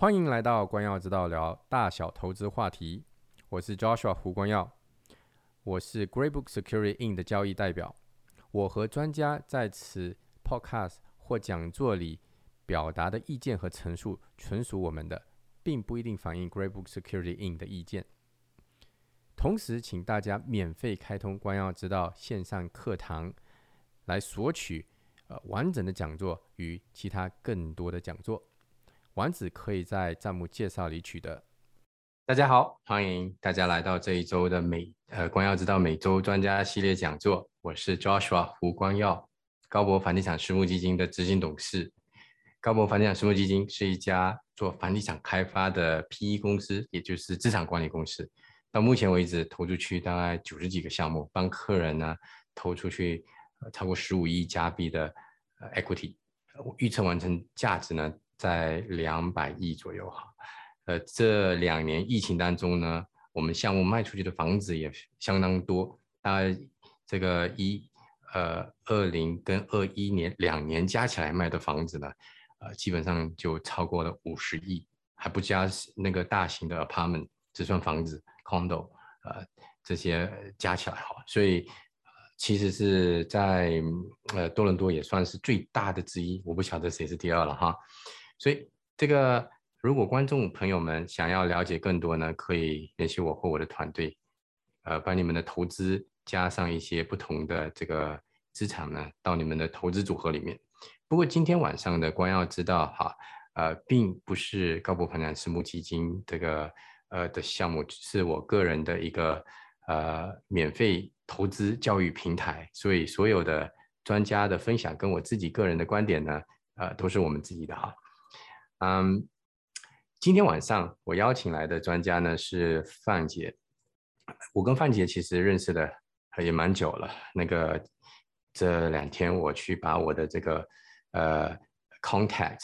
欢迎来到光耀之道聊大小投资话题，我是 Joshua 胡光耀，我是 Greybook Security In 的交易代表。我和专家在此 Podcast 或讲座里表达的意见和陈述，纯属我们的，并不一定反映 Greybook Security In 的意见。同时，请大家免费开通光耀之道线上课堂，来索取呃完整的讲座与其他更多的讲座。丸子可以在账目介绍里取得。大家好，欢迎大家来到这一周的美呃光耀之道每周专家系列讲座。我是 Joshua 胡光耀，高博房地产私募基金的执行董事。高博房地产私募基金是一家做房地产开发的 PE 公司，也就是资产管理公司。到目前为止，投出去大概九十几个项目，帮客人呢投出去超过十五亿加币的 equity，预测完成价值呢。在两百亿左右哈，呃，这两年疫情当中呢，我们项目卖出去的房子也相当多，大概这个一呃二零跟二一年两年加起来卖的房子呢，呃，基本上就超过了五十亿，还不加那个大型的 apartment，这算房子 condo，呃，这些加起来哈，所以其实是在呃多伦多也算是最大的之一，我不晓得谁是第二了哈。所以，这个如果观众朋友们想要了解更多呢，可以联系我或我的团队，呃，把你们的投资加上一些不同的这个资产呢，到你们的投资组合里面。不过今天晚上的光耀知道哈，呃，并不是高博房产私募基金这个呃的项目，是我个人的一个呃免费投资教育平台，所以所有的专家的分享跟我自己个人的观点呢，呃，都是我们自己的哈。嗯，今天晚上我邀请来的专家呢是范姐。我跟范姐其实认识的也蛮久了。那个这两天我去把我的这个呃 contact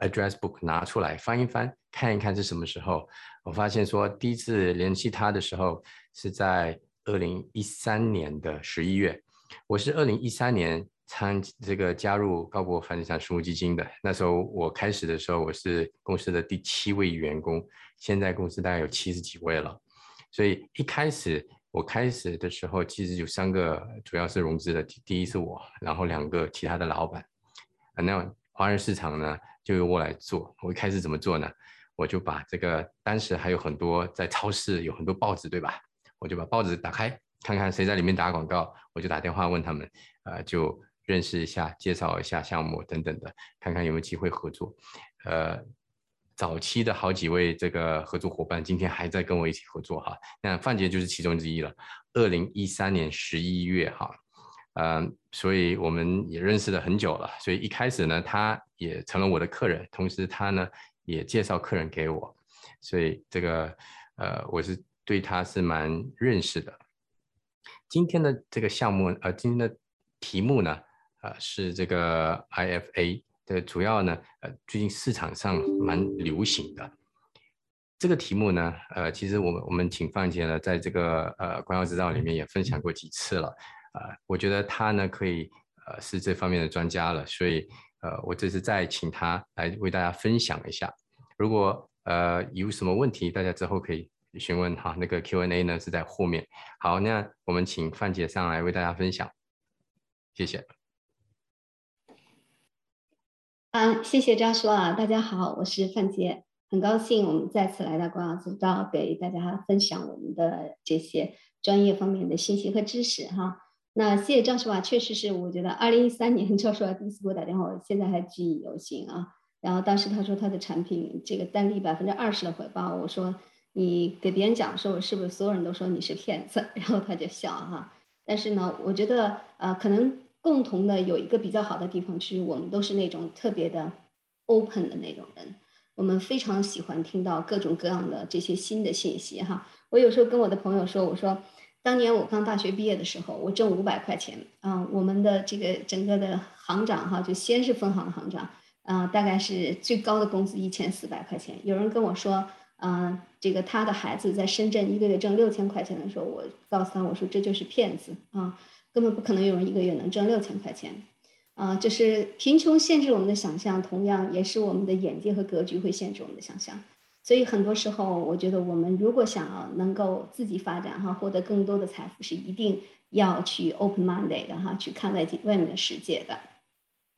address book 拿出来翻一翻，看一看是什么时候。我发现说第一次联系他的时候是在二零一三年的十一月。我是二零一三年。参这个加入高博房地产私募基金的那时候，我开始的时候我是公司的第七位员工，现在公司大概有七十几位了。所以一开始我开始的时候，其实有三个主要是融资的，第一是我，然后两个其他的老板。那华人市场呢就由我来做。我一开始怎么做呢？我就把这个当时还有很多在超市有很多报纸，对吧？我就把报纸打开，看看谁在里面打广告，我就打电话问他们，啊，就。认识一下，介绍一下项目等等的，看看有没有机会合作。呃，早期的好几位这个合作伙伴，今天还在跟我一起合作哈。那范杰就是其中之一了。二零一三年十一月哈，嗯，所以我们也认识了很久了。所以一开始呢，他也成了我的客人，同时他呢也介绍客人给我，所以这个呃，我是对他是蛮认识的。今天的这个项目，呃，今天的题目呢？呃，是这个 IFA 的主要呢，呃，最近市场上蛮流行的这个题目呢，呃，其实我们我们请范姐呢，在这个呃光耀之道里面也分享过几次了，啊，我觉得他呢可以呃是这方面的专家了，所以呃我这次再请他来为大家分享一下，如果呃有什么问题，大家之后可以询问哈，那个 Q N A 呢是在后面。好，那我们请范姐上来为大家分享，谢谢。啊，谢谢张叔啊！大家好，我是范杰，很高兴我们再次来到光耀之道，给大家分享我们的这些专业方面的信息和知识哈。那谢谢张叔啊，确实是，我觉得二零一三年 张叔第一次给我打电话，我现在还记忆犹新啊。然后当时他说他的产品这个单利百分之二十的回报，我说你给别人讲说，我是不是所有人都说你是骗子？然后他就笑哈。但是呢，我觉得呃，可能。共同的有一个比较好的地方，其实我们都是那种特别的 open 的那种人，我们非常喜欢听到各种各样的这些新的信息哈。我有时候跟我的朋友说，我说当年我刚大学毕业的时候，我挣五百块钱啊，我们的这个整个的行长哈，就先是分行的行长啊，大概是最高的工资一千四百块钱。有人跟我说，嗯，这个他的孩子在深圳一个月挣六千块钱的时候，我告诉他我说这就是骗子啊。根本不可能有人一个月能挣六千块钱，啊，就是贫穷限制我们的想象，同样也是我们的眼界和格局会限制我们的想象。所以很多时候，我觉得我们如果想要能够自己发展哈，获得更多的财富，是一定要去 open minded 的哈，去看外外面的世界的。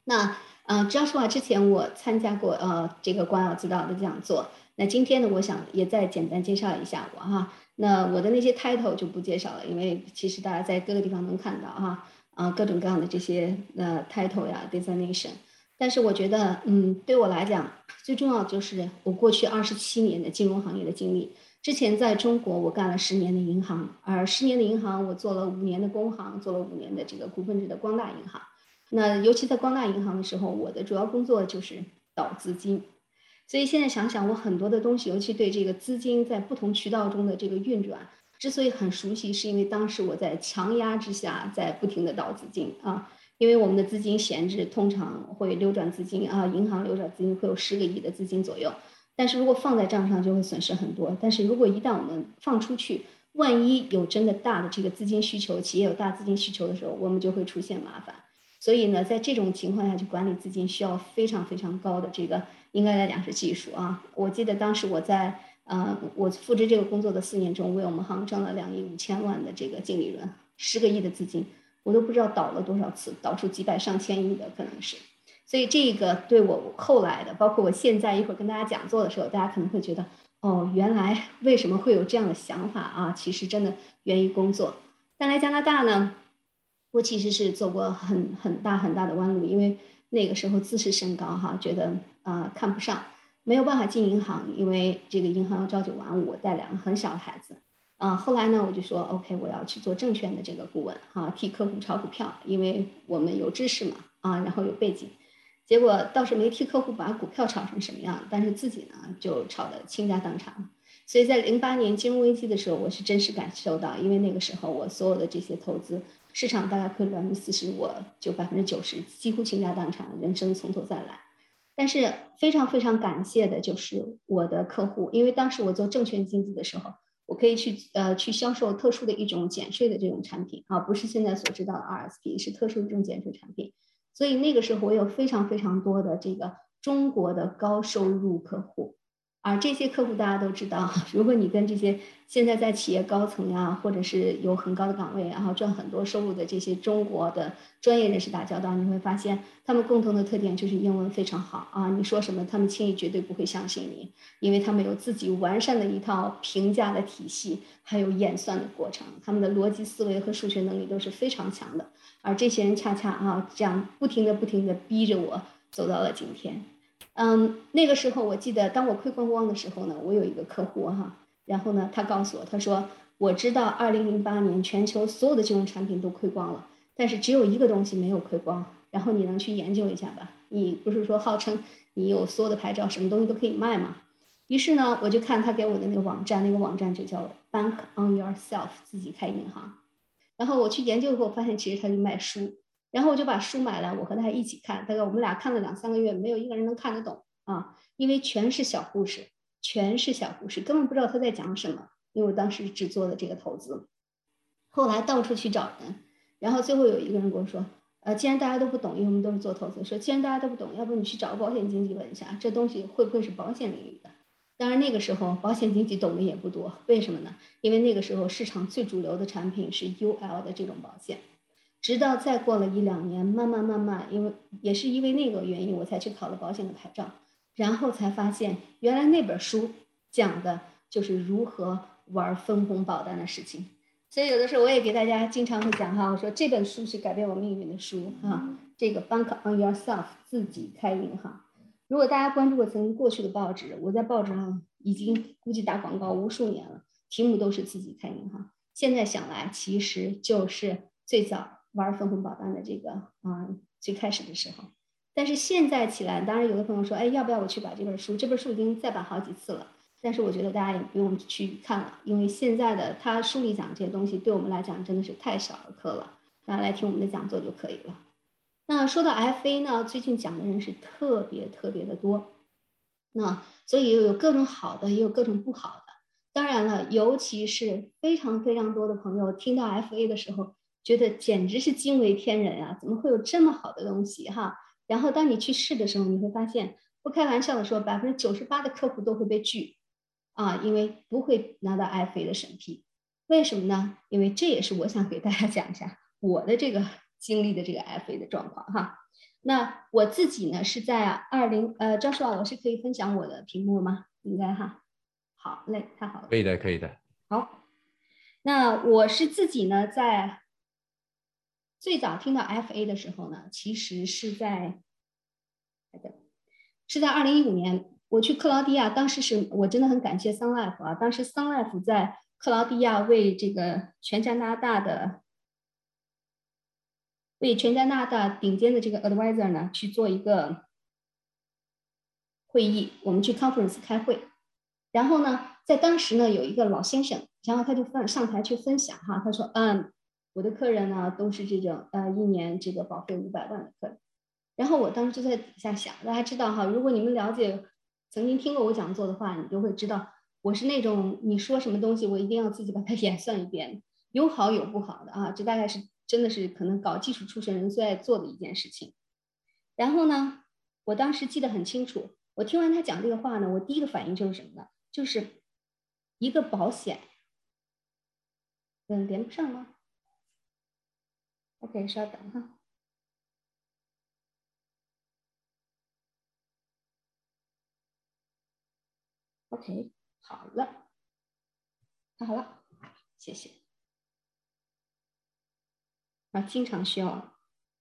那呃，这样说话之前我参加过呃这个光耀之道的讲座。那今天呢，我想也再简单介绍一下我哈。那我的那些 title 就不介绍了，因为其实大家在各个地方能看到哈。啊，各种各样的这些呃 title 呀，designation，但是我觉得，嗯，对我来讲，最重要就是我过去二十七年的金融行业的经历。之前在中国，我干了十年的银行，而十年的银行，我做了五年的工行，做了五年的这个股份制的光大银行。那尤其在光大银行的时候，我的主要工作就是导资金。所以现在想想，我很多的东西，尤其对这个资金在不同渠道中的这个运转。之所以很熟悉，是因为当时我在强压之下，在不停的倒资金啊，因为我们的资金闲置，通常会流转资金啊，银行流转资金会有十个亿的资金左右，但是如果放在账上就会损失很多，但是如果一旦我们放出去，万一有真的大的这个资金需求，企业有大资金需求的时候，我们就会出现麻烦。所以呢，在这种情况下去管理资金，需要非常非常高的这个，应该来讲是技术啊。我记得当时我在。呃，我复制这个工作的四年中，为我们行挣了两亿五千万的这个净利润，十个亿的资金，我都不知道倒了多少次，倒出几百上千亿的可能是。所以这个对我后来的，包括我现在一会儿跟大家讲座的时候，大家可能会觉得，哦，原来为什么会有这样的想法啊？其实真的源于工作。但来加拿大呢，我其实是走过很很大很大的弯路，因为那个时候自视甚高哈，觉得啊看不上。没有办法进银行，因为这个银行要朝九晚五，我带两个很小的孩子。啊，后来呢，我就说 OK，我要去做证券的这个顾问，哈，替客户炒股票，因为我们有知识嘛，啊，然后有背景。结果倒是没替客户把股票炒成什么样，但是自己呢就炒得倾家荡产。所以在零八年金融危机的时候，我是真实感受到，因为那个时候我所有的这些投资市场大概亏了百分之四十，我就百分之九十几乎倾家荡产，人生从头再来。但是非常非常感谢的就是我的客户，因为当时我做证券经纪的时候，我可以去呃去销售特殊的一种减税的这种产品啊，不是现在所知道的 RSP，是特殊的这种减税产品。所以那个时候我有非常非常多的这个中国的高收入客户。而这些客户大家都知道，如果你跟这些现在在企业高层呀，或者是有很高的岗位，然后赚很多收入的这些中国的专业人士打交道，你会发现他们共同的特点就是英文非常好啊！你说什么，他们轻易绝对不会相信你，因为他们有自己完善的一套评价的体系，还有演算的过程，他们的逻辑思维和数学能力都是非常强的。而这些人恰恰啊，这样不停的、不停的逼着我走到了今天。嗯，那个时候我记得，当我亏光光的时候呢，我有一个客户哈，然后呢，他告诉我，他说我知道二零零八年全球所有的金融产品都亏光了，但是只有一个东西没有亏光，然后你能去研究一下吧？你不是说号称你有所有的牌照，什么东西都可以卖吗？于是呢，我就看他给我的那个网站，那个网站就叫 Bank on Yourself，自己开银行。然后我去研究以后，发现其实他就卖书。然后我就把书买了，我和他一起看，大概我们俩看了两三个月，没有一个人能看得懂啊，因为全是小故事，全是小故事，根本不知道他在讲什么。因为我当时只做了这个投资，后来到处去找人，然后最后有一个人跟我说，呃，既然大家都不懂，因为我们都是做投资，说既然大家都不懂，要不你去找个保险经纪问一下，这东西会不会是保险领域的？当然那个时候保险经纪懂的也不多，为什么呢？因为那个时候市场最主流的产品是 UL 的这种保险。直到再过了一两年，慢慢慢慢，因为也是因为那个原因，我才去考了保险的牌照，然后才发现原来那本书讲的就是如何玩分红保单的事情。所以有的时候我也给大家经常会讲哈，我说这本书是改变我命运的书啊，这个 Bank on Yourself 自己开银行。如果大家关注过曾经过去的报纸，我在报纸上已经估计打广告无数年了，题目都是自己开银行。现在想来，其实就是最早。玩分红保单的这个啊，最开始的时候，但是现在起来，当然有的朋友说，哎，要不要我去把这本书？这本书已经再版好几次了，但是我觉得大家也不用去看了，因为现在的他书里讲这些东西，对我们来讲真的是太小儿科了，大家来听我们的讲座就可以了。那说到 FA 呢，最近讲的人是特别特别的多，那所以有各种好的，也有各种不好的。当然了，尤其是非常非常多的朋友听到 FA 的时候。觉得简直是惊为天人啊！怎么会有这么好的东西哈？然后当你去试的时候，你会发现，不开玩笑的说，百分之九十八的客户都会被拒啊，因为不会拿到 FA 的审批。为什么呢？因为这也是我想给大家讲一下我的这个经历的这个 FA 的状况哈。那我自己呢是在二零呃，张硕老师可以分享我的屏幕吗？应该哈。好嘞，太好了。可以的，可以的。好，那我是自己呢，在最早听到 FA 的时候呢，其实是在，是在二零一五年，我去克劳地亚，当时是我真的很感谢 Sun Life 啊，当时 Sun Life 在克劳地亚为这个全加拿大的，为全加拿大顶尖的这个 advisor 呢去做一个会议，我们去 conference 开会，然后呢。在当时呢，有一个老先生，然后他就上上台去分享哈，他说：“嗯，我的客人呢都是这种呃一年这个保费五百万的客人。”然后我当时就在底下想，大家知道哈，如果你们了解曾经听过我讲座的话，你就会知道我是那种你说什么东西，我一定要自己把它 演算一遍，有好有不好的啊，这大概是真的是可能搞技术出身人最爱做的一件事情。然后呢，我当时记得很清楚，我听完他讲这个话呢，我第一个反应就是什么呢？就是。一个保险，嗯，连不上吗？OK，稍等哈。OK，好了，好了，谢谢。啊，经常需要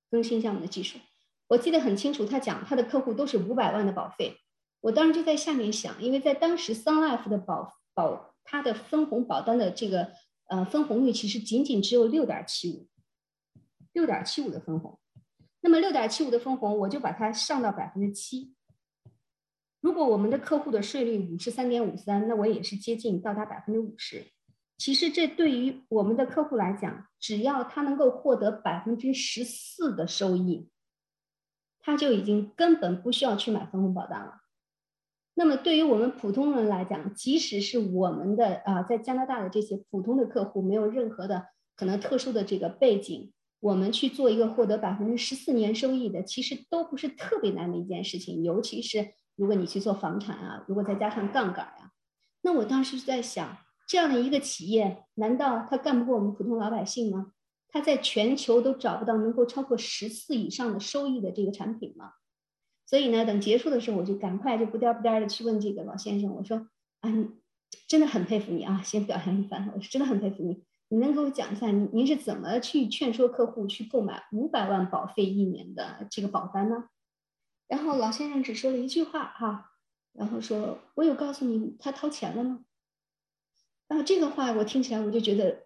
更新一下我们的技术。我记得很清楚，他讲他的客户都是五百万的保费。我当时就在下面想，因为在当时 Sun Life 的保保它的分红保单的这个呃分红率其实仅仅只有六点七五，六点七五的分红。那么六点七五的分红，我就把它上到百分之七。如果我们的客户的税率五十三点五三，那我也是接近到达百分之五十。其实这对于我们的客户来讲，只要他能够获得百分之十四的收益，他就已经根本不需要去买分红保单了。那么对于我们普通人来讲，即使是我们的啊，在加拿大的这些普通的客户，没有任何的可能特殊的这个背景，我们去做一个获得百分之十四年收益的，其实都不是特别难的一件事情。尤其是如果你去做房产啊，如果再加上杠杆呀，那我当时是在想，这样的一个企业，难道他干不过我们普通老百姓吗？他在全球都找不到能够超过十四以上的收益的这个产品吗？所以呢，等结束的时候，我就赶快就不颠不颠的去问这个老先生，我说：“啊，你真的很佩服你啊，先表扬一番。我是真的很佩服你，你能给我讲一下，您您是怎么去劝说客户去购买五百万保费一年的这个保单呢？”然后老先生只说了一句话哈，然后说：“我有告诉你他掏钱了吗？”然后这个话我听起来我就觉得，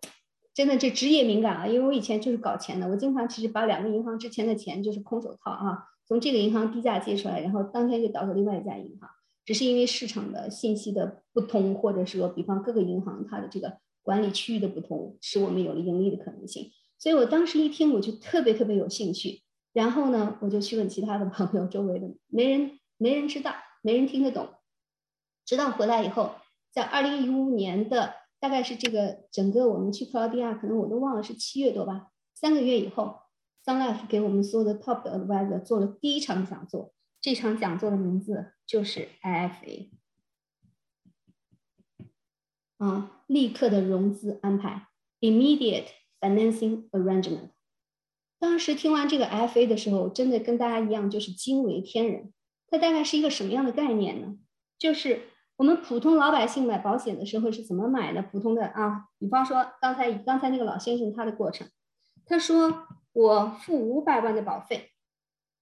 真的这职业敏感啊，因为我以前就是搞钱的，我经常其实把两个银行之前的钱就是空手套啊。从这个银行低价借出来，然后当天就倒到另外一家银行，只是因为市场的信息的不通，或者说，比方各个银行它的这个管理区域的不同，使我们有了盈利的可能性。所以我当时一听，我就特别特别有兴趣。然后呢，我就去问其他的朋友，周围的没人没人知道，没人听得懂。直到回来以后，在二零一五年的大概是这个整个我们去克罗地亚，可能我都忘了是七月多吧，三个月以后。Sun Life 给我们所有的 Top Advisor 做了第一场讲座，这场讲座的名字就是 IFA，啊，立刻的融资安排，Immediate Financing Arrangement。当时听完这个 F.A. 的时候，真的跟大家一样，就是惊为天人。它大概是一个什么样的概念呢？就是我们普通老百姓买保险的时候是怎么买的？普通的啊，比方说刚才刚才那个老先生他的过程，他说。我付五百万的保费，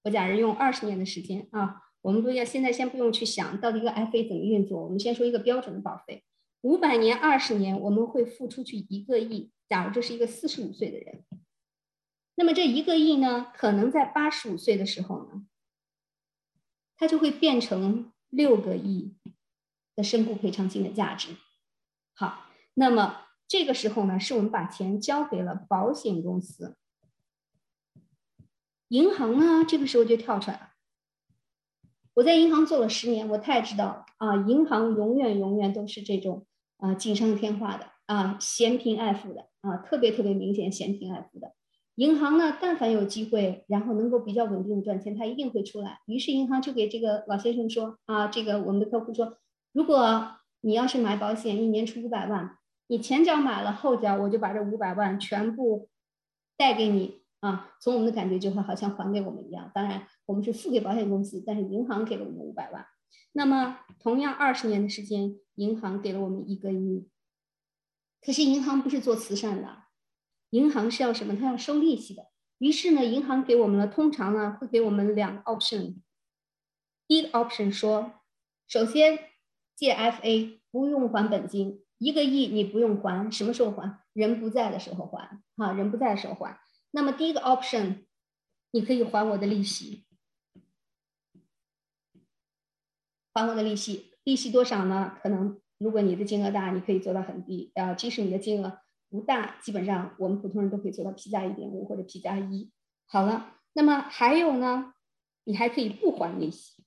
我假如用二十年的时间啊，我们不要现在先不用去想到底一个 FA 怎么运作，我们先说一个标准的保费，五百年二十年我们会付出去一个亿。假如这是一个四十五岁的人，那么这一个亿呢，可能在八十五岁的时候呢，它就会变成六个亿的身故赔偿金的价值。好，那么这个时候呢，是我们把钱交给了保险公司。银行呢，这个时候就跳出来了。我在银行做了十年，我太知道啊！银行永远永远都是这种啊锦上添花的啊，嫌贫爱富的啊，特别特别明显嫌贫爱富的。银行呢，但凡有机会，然后能够比较稳定的赚钱，它一定会出来。于是银行就给这个老先生说啊，这个我们的客户说，如果你要是买保险，一年出五百万，你前脚买了，后脚我就把这五百万全部贷给你啊。从我们的感觉就会好像还给我们一样。当然，我们是付给保险公司，但是银行给了我们五百万。那么同样二十年的时间，银行给了我们一个亿。可是银行不是做慈善的。银行是要什么？它要收利息的。于是呢，银行给我们了，通常呢会给我们两个 option。第一个 option 说，首先借 FA 不用还本金，一个亿你不用还，什么时候还？人不在的时候还，哈，人不在的时候还。那么第一个 option，你可以还我的利息，还我的利息，利息多少呢？可能如果你的金额大，你可以做到很低啊，即使你的金额。不大，基本上我们普通人都可以做到 P 加一点五或者 P 加一。好了，那么还有呢，你还可以不还利息。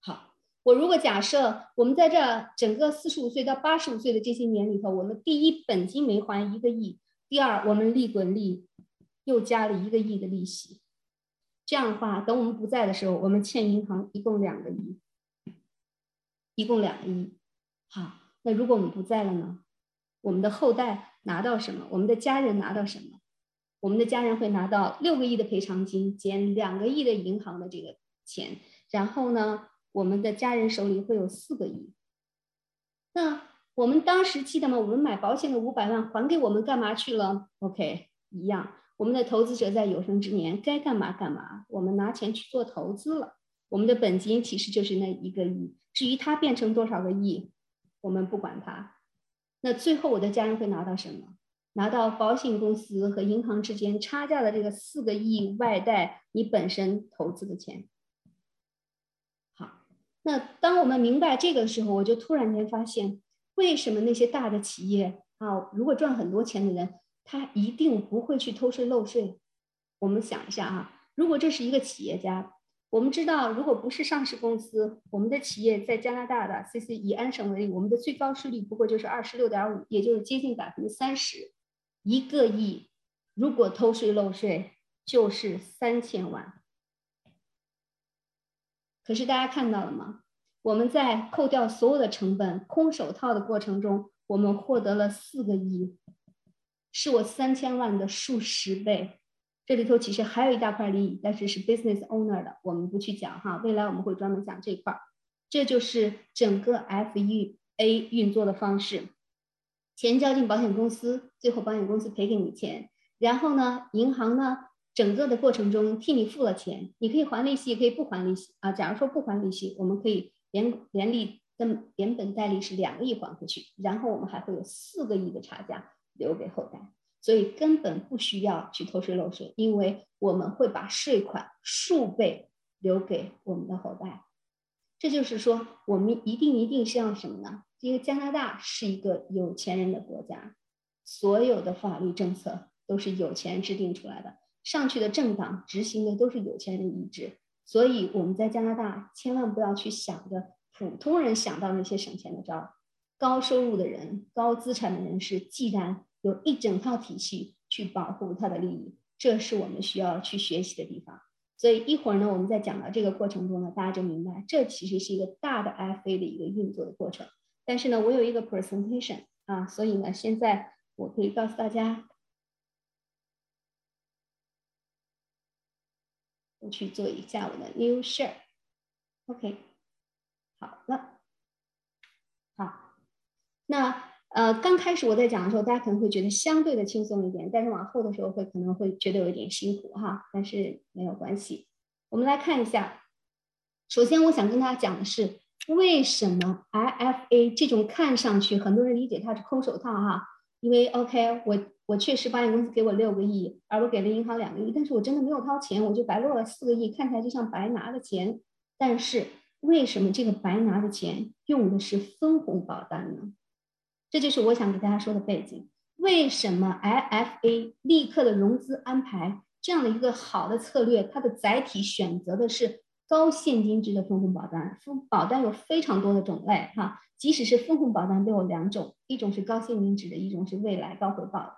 好，我如果假设我们在这整个四十五岁到八十五岁的这些年里头，我们第一本金没还一个亿，第二我们利滚利又加了一个亿的利息，这样的话，等我们不在的时候，我们欠银行一共两个亿，一共两个亿。好。那如果我们不在了呢？我们的后代拿到什么？我们的家人拿到什么？我们的家人会拿到六个亿的赔偿金减两个亿的银行的这个钱，然后呢，我们的家人手里会有四个亿。那我们当时记得吗？我们买保险的五百万还给我们干嘛去了？OK，一样。我们的投资者在有生之年该干嘛干嘛，我们拿钱去做投资了。我们的本金其实就是那一个亿，至于它变成多少个亿？我们不管它，那最后我的家人会拿到什么？拿到保险公司和银行之间差价的这个四个亿外贷，你本身投资的钱。好，那当我们明白这个时候，我就突然间发现，为什么那些大的企业啊，如果赚很多钱的人，他一定不会去偷税漏税？我们想一下啊，如果这是一个企业家。我们知道，如果不是上市公司，我们的企业在加拿大的 C C 以安省为例，我们的最高税率不过就是二十六点五，也就是接近百分之三十。一个亿，如果偷税漏税，就是三千万。可是大家看到了吗？我们在扣掉所有的成本、空手套的过程中，我们获得了四个亿，是我三千万的数十倍。这里头其实还有一大块利益，但是是 business owner 的，我们不去讲哈。未来我们会专门讲这块儿。这就是整个 F E A 运作的方式：钱交进保险公司，最后保险公司赔给你钱，然后呢，银行呢，整个的过程中替你付了钱，你可以还利息，也可以不还利息啊。假如说不还利息，我们可以连连利跟连本带利是两个亿还回去，然后我们还会有四个亿的差价留给后代。所以根本不需要去偷税漏税，因为我们会把税款数倍留给我们的后代。这就是说，我们一定一定是要什么呢？因为加拿大是一个有钱人的国家，所有的法律政策都是有钱人制定出来的，上去的政党执行的都是有钱人的意志。所以我们在加拿大千万不要去想着普通人想到那些省钱的招，高收入的人、高资产的人士，既然有一整套体系去保护他的利益，这是我们需要去学习的地方。所以一会儿呢，我们在讲到这个过程中呢，大家就明白，这其实是一个大的 FA 的一个运作的过程。但是呢，我有一个 presentation 啊，所以呢，现在我可以告诉大家，我去做一下我的 new share。OK，好了，那。呃，刚开始我在讲的时候，大家可能会觉得相对的轻松一点，但是往后的时候会可能会觉得有一点辛苦哈，但是没有关系。我们来看一下，首先我想跟大家讲的是，为什么 IFA 这种看上去很多人理解它是空手套哈，因为 OK，我我确实保险公司给我六个亿，而我给了银行两个亿，但是我真的没有掏钱，我就白落了四个亿，看起来就像白拿的钱。但是为什么这个白拿的钱用的是分红保单呢？这就是我想给大家说的背景。为什么 IFA 立刻的融资安排这样的一个好的策略？它的载体选择的是高现金值的分红保单。分保单有非常多的种类，哈，即使是分红保单都有两种，一种是高现金值的，一种是未来高回报的。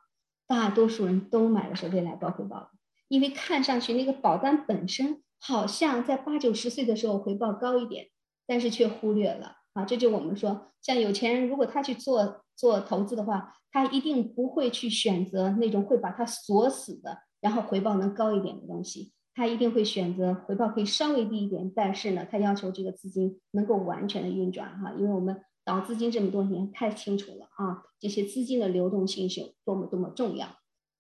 大多数人都买的是未来高回报的，因为看上去那个保单本身好像在八九十岁的时候回报高一点，但是却忽略了啊！这就我们说，像有钱人如果他去做做投资的话，他一定不会去选择那种会把他锁死的，然后回报能高一点的东西，他一定会选择回报可以稍微低一点，但是呢，他要求这个资金能够完全的运转哈，因为我们。导资金这么多年太清楚了啊，这些资金的流动性是有多么多么重要。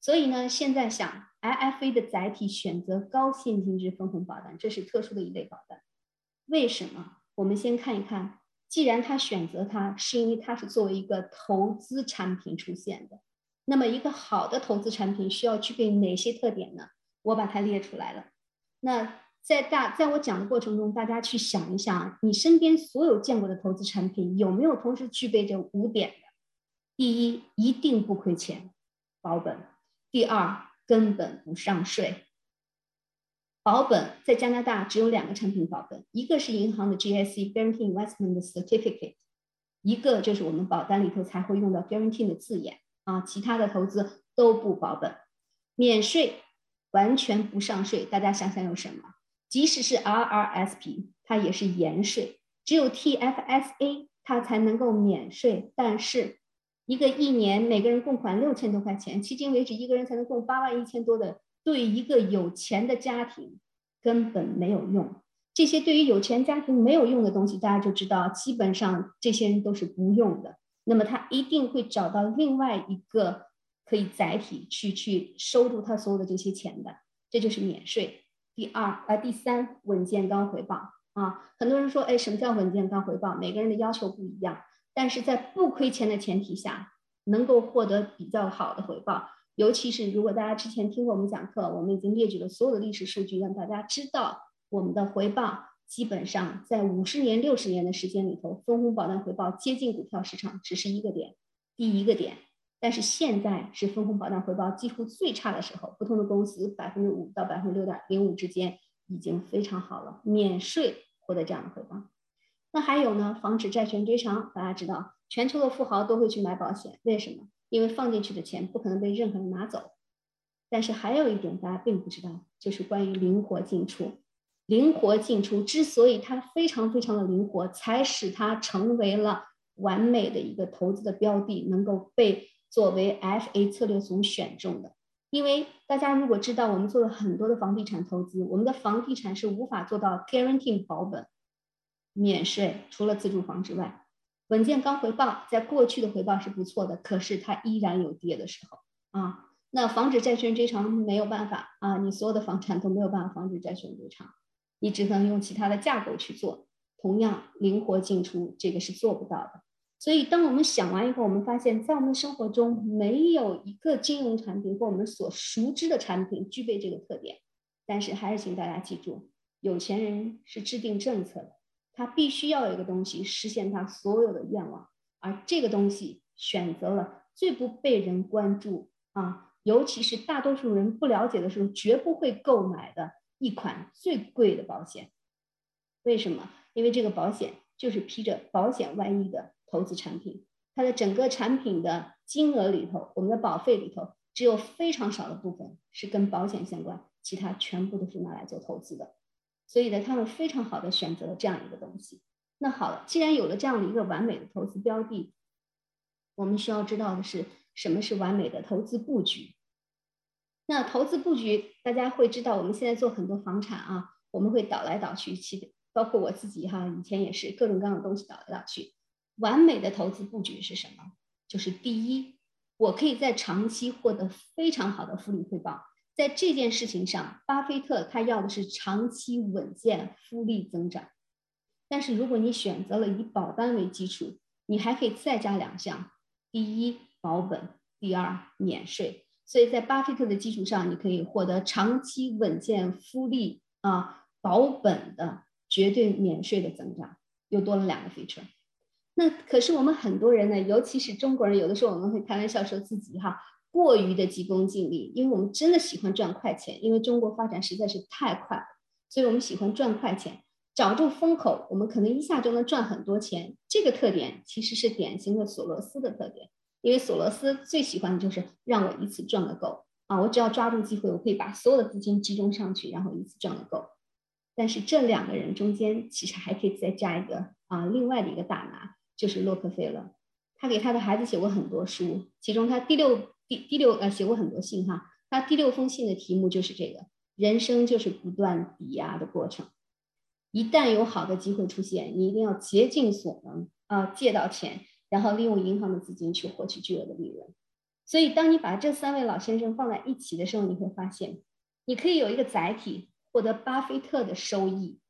所以呢，现在想 IFA 的载体选择高现金值分红保单，这是特殊的一类保单。为什么？我们先看一看，既然他选择它，是因为它是作为一个投资产品出现的。那么一个好的投资产品需要具备哪些特点呢？我把它列出来了。那。在大在我讲的过程中，大家去想一想，你身边所有见过的投资产品有没有同时具备这五点的？第一，一定不亏钱，保本；第二，根本不上税。保本在加拿大只有两个产品保本，一个是银行的 GIC Guarantee Investment Certificate，一个就是我们保单里头才会用到 Guarantee 的字眼啊，其他的投资都不保本，免税，完全不上税。大家想想有什么？即使是 RRSP，它也是延税，只有 TFSA 它才能够免税。但是，一个一年每个人供款六千多块钱，迄今为止一个人才能供八万一千多的，对一个有钱的家庭根本没有用。这些对于有钱家庭没有用的东西，大家就知道，基本上这些人都是不用的。那么他一定会找到另外一个可以载体去去收住他所有的这些钱的，这就是免税。第二，呃，第三，稳健高回报啊！很多人说，哎，什么叫稳健高回报？每个人的要求不一样，但是在不亏钱的前提下，能够获得比较好的回报。尤其是如果大家之前听过我们讲课，我们已经列举了所有的历史数据，让大家知道我们的回报基本上在五十年、六十年的时间里头，分红保单回报接近股票市场，只是一个点，第一个点。但是现在是分红保单回报几乎最差的时候，不同的公司百分之五到百分之六点零五之间已经非常好了，免税获得这样的回报。那还有呢，防止债权追偿。大家知道，全球的富豪都会去买保险，为什么？因为放进去的钱不可能被任何人拿走。但是还有一点大家并不知道，就是关于灵活进出。灵活进出之所以它非常非常的灵活，才使它成为了完美的一个投资的标的，能够被。作为 FA 策略所选中的，因为大家如果知道，我们做了很多的房地产投资，我们的房地产是无法做到 guarantee 保本、免税，除了自住房之外，稳健高回报，在过去的回报是不错的，可是它依然有跌的时候啊。那防止债权追偿没有办法啊，你所有的房产都没有办法防止债权追偿，你只能用其他的架构去做，同样灵活进出，这个是做不到的。所以，当我们想完以后，我们发现，在我们生活中没有一个金融产品或我们所熟知的产品具备这个特点。但是，还是请大家记住，有钱人是制定政策的，他必须要有一个东西实现他所有的愿望，而这个东西选择了最不被人关注啊，尤其是大多数人不了解的时候，绝不会购买的一款最贵的保险。为什么？因为这个保险就是披着保险外衣的。投资产品，它的整个产品的金额里头，我们的保费里头，只有非常少的部分是跟保险相关，其他全部都是拿来做投资的。所以呢，他们非常好的选择了这样一个东西。那好了，既然有了这样的一个完美的投资标的，我们需要知道的是什么是完美的投资布局。那投资布局，大家会知道，我们现在做很多房产啊，我们会倒来倒去，其包括我自己哈，以前也是各种各样的东西倒来倒去。完美的投资布局是什么？就是第一，我可以在长期获得非常好的复利回报。在这件事情上，巴菲特他要的是长期稳健复利增长。但是如果你选择了以保单为基础，你还可以再加两项：第一，保本；第二，免税。所以在巴菲特的基础上，你可以获得长期稳健复利啊，保本的绝对免税的增长，又多了两个 feature。那可是我们很多人呢，尤其是中国人，有的时候我们会开玩笑说自己哈过于的急功近利，因为我们真的喜欢赚快钱，因为中国发展实在是太快了，所以我们喜欢赚快钱，找住风口，我们可能一下就能赚很多钱。这个特点其实是典型的索罗斯的特点。因为索罗斯最喜欢的就是让我一次赚个够啊！我只要抓住机会，我可以把所有的资金集中上去，然后一次赚个够。但是这两个人中间其实还可以再加一个啊，另外的一个大拿，就是洛克菲勒。他给他的孩子写过很多书，其中他第六第第六呃写过很多信哈。他第六封信的题目就是这个：人生就是不断抵押的过程。一旦有好的机会出现，你一定要竭尽所能啊，借到钱，然后利用银行的资金去获取巨额的利润。所以，当你把这三位老先生放在一起的时候，你会发现，你可以有一个载体获得巴菲特的收益。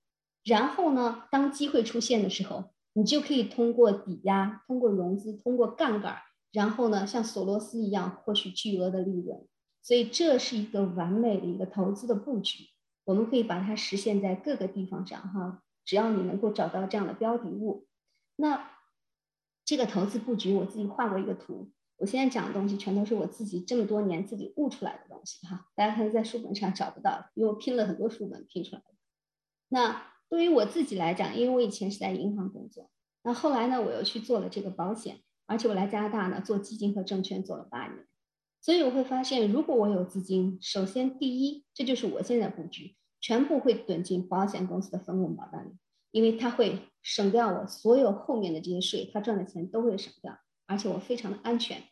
然后呢，当机会出现的时候，你就可以通过抵押、通过融资、通过杠杆，然后呢，像索罗斯一样获取巨额的利润。所以，这是一个完美的一个投资的布局。我们可以把它实现在各个地方上，哈，只要你能够找到这样的标的物，那这个投资布局我自己画过一个图。我现在讲的东西全都是我自己这么多年自己悟出来的东西，哈，大家可能在书本上找不到，因为我拼了很多书本拼出来的。那对于我自己来讲，因为我以前是在银行工作，那后来呢，我又去做了这个保险，而且我来加拿大呢做基金和证券做了八年。所以我会发现，如果我有资金，首先第一，这就是我现在布局，全部会囤进保险公司的分红保单里，因为它会省掉我所有后面的这些税，它赚的钱都会省掉，而且我非常的安全。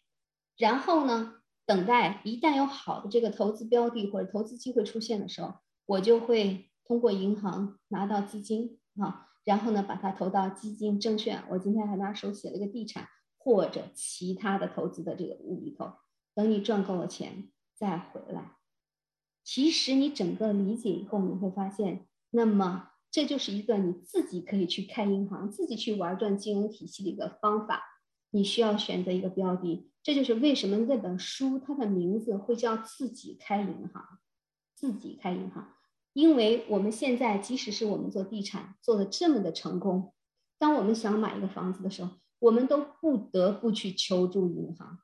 然后呢，等待一旦有好的这个投资标的或者投资机会出现的时候，我就会通过银行拿到资金啊，然后呢把它投到基金、证券，我今天还拿手写了一个地产或者其他的投资的这个屋里头。等你赚够了钱再回来，其实你整个理解以后，你会发现，那么这就是一个你自己可以去开银行、自己去玩转金融体系的一个方法。你需要选择一个标的，这就是为什么那本书它的名字会叫“自己开银行”。自己开银行，因为我们现在即使是我们做地产做的这么的成功，当我们想买一个房子的时候，我们都不得不去求助银行。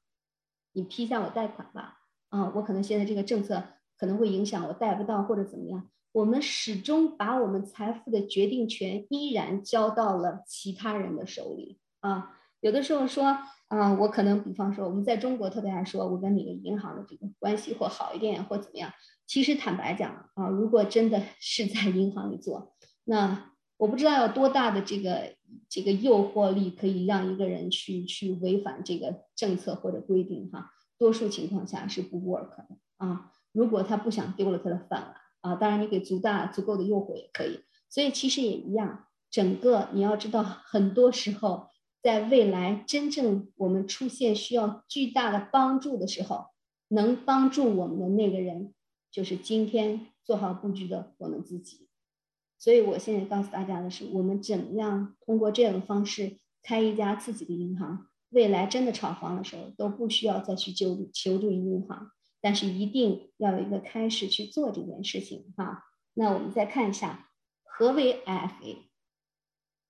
你批下我贷款吧，啊，我可能现在这个政策可能会影响我贷不到或者怎么样。我们始终把我们财富的决定权依然交到了其他人的手里啊。有的时候说，啊，我可能比方说我们在中国特别爱说，我跟哪个银行的这个关系或好一点或怎么样。其实坦白讲啊，如果真的是在银行里做，那我不知道有多大的这个。这个诱惑力可以让一个人去去违反这个政策或者规定哈，多数情况下是不 work 的啊。如果他不想丢了他的饭碗啊，当然你给足大足够的诱惑也可以。所以其实也一样，整个你要知道，很多时候在未来真正我们出现需要巨大的帮助的时候，能帮助我们的那个人，就是今天做好布局的我们自己。所以，我现在告诉大家的是，我们怎么样通过这样的方式开一家自己的银行，未来真的炒房的时候都不需要再去求求助于银行，但是一定要有一个开始去做这件事情哈。那我们再看一下何为 FA。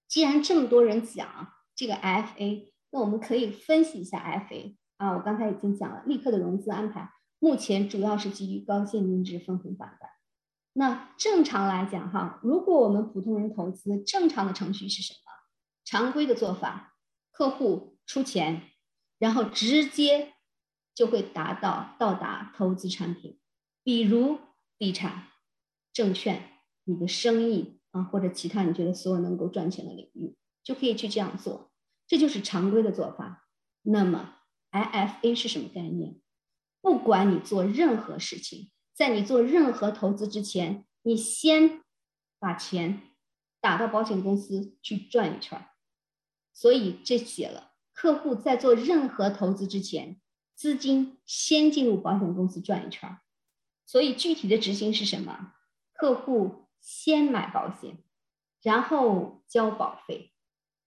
既然这么多人讲这个 FA，那我们可以分析一下 FA 啊。我刚才已经讲了，立刻的融资安排，目前主要是基于高现金值分红法的。那正常来讲，哈，如果我们普通人投资，正常的程序是什么？常规的做法，客户出钱，然后直接就会达到到达投资产品，比如地产、证券，你的生意啊，或者其他你觉得所有能够赚钱的领域，就可以去这样做，这就是常规的做法。那么 IFA 是什么概念？不管你做任何事情。在你做任何投资之前，你先把钱打到保险公司去转一圈所以这写了，客户在做任何投资之前，资金先进入保险公司转一圈所以具体的执行是什么？客户先买保险，然后交保费，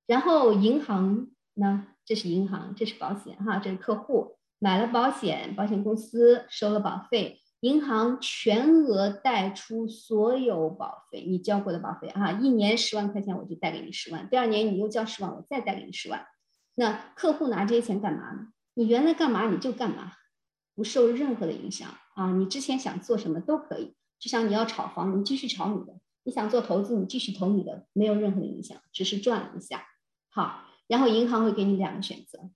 然后银行呢？这是银行，这是保险哈，这是客户买了保险，保险公司收了保费。银行全额贷出所有保费，你交过的保费啊，一年十万块钱我就贷给你十万，第二年你又交十万，我再贷给你十万。那客户拿这些钱干嘛呢？你原来干嘛你就干嘛，不受任何的影响啊。你之前想做什么都可以，就像你要炒房，你继续炒你的；你想做投资，你继续投你的，没有任何的影响，只是赚了一下。好，然后银行会给你两个选择，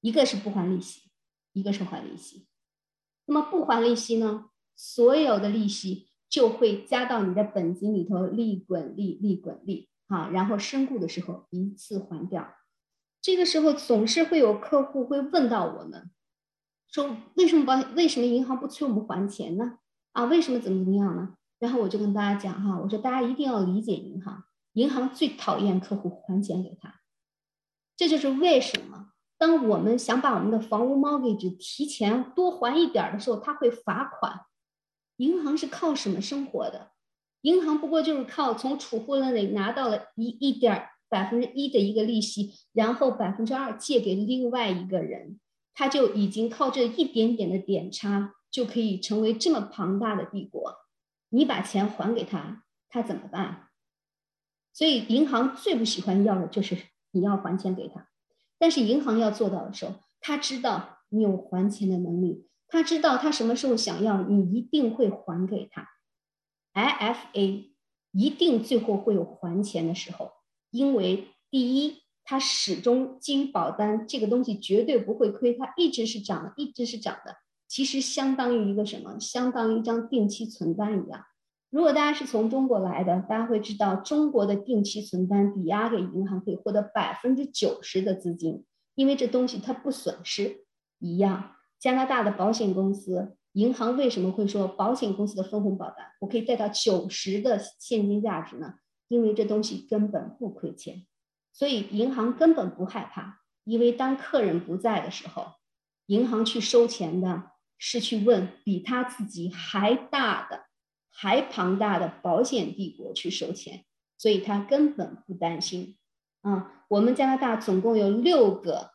一个是不还利息，一个是还利息。那么不还利息呢，所有的利息就会加到你的本金里头，利滚利，利滚利，啊，然后身故的时候一次还掉。这个时候总是会有客户会问到我们，说为什么保险为什么银行不催我们还钱呢？啊，为什么怎么怎么样呢？然后我就跟大家讲哈，我说大家一定要理解银行，银行最讨厌客户还钱给他，这就是为什么当我们想把我们的房屋 mortgage 提前多还一点的时候，他会罚款。银行是靠什么生活的？银行不过就是靠从储户那里拿到了一一点百分之一的一个利息，然后百分之二借给另外一个人，他就已经靠这一点点的点差就可以成为这么庞大的帝国。你把钱还给他，他怎么办？所以银行最不喜欢要的就是你要还钱给他。但是银行要做到的时候，他知道你有还钱的能力，他知道他什么时候想要，你一定会还给他。IFA 一定最后会有还钱的时候，因为第一，它始终基于保单这个东西绝对不会亏，它一直是涨的，一直是涨的。其实相当于一个什么？相当于一张定期存单一样。如果大家是从中国来的，大家会知道中国的定期存单抵押给银行可以获得百分之九十的资金，因为这东西它不损失。一样，加拿大的保险公司银行为什么会说保险公司的分红保单我可以贷到九十的现金价值呢？因为这东西根本不亏钱，所以银行根本不害怕，因为当客人不在的时候，银行去收钱的。是去问比他自己还大的、还庞大的保险帝国去收钱，所以他根本不担心。啊，我们加拿大总共有六个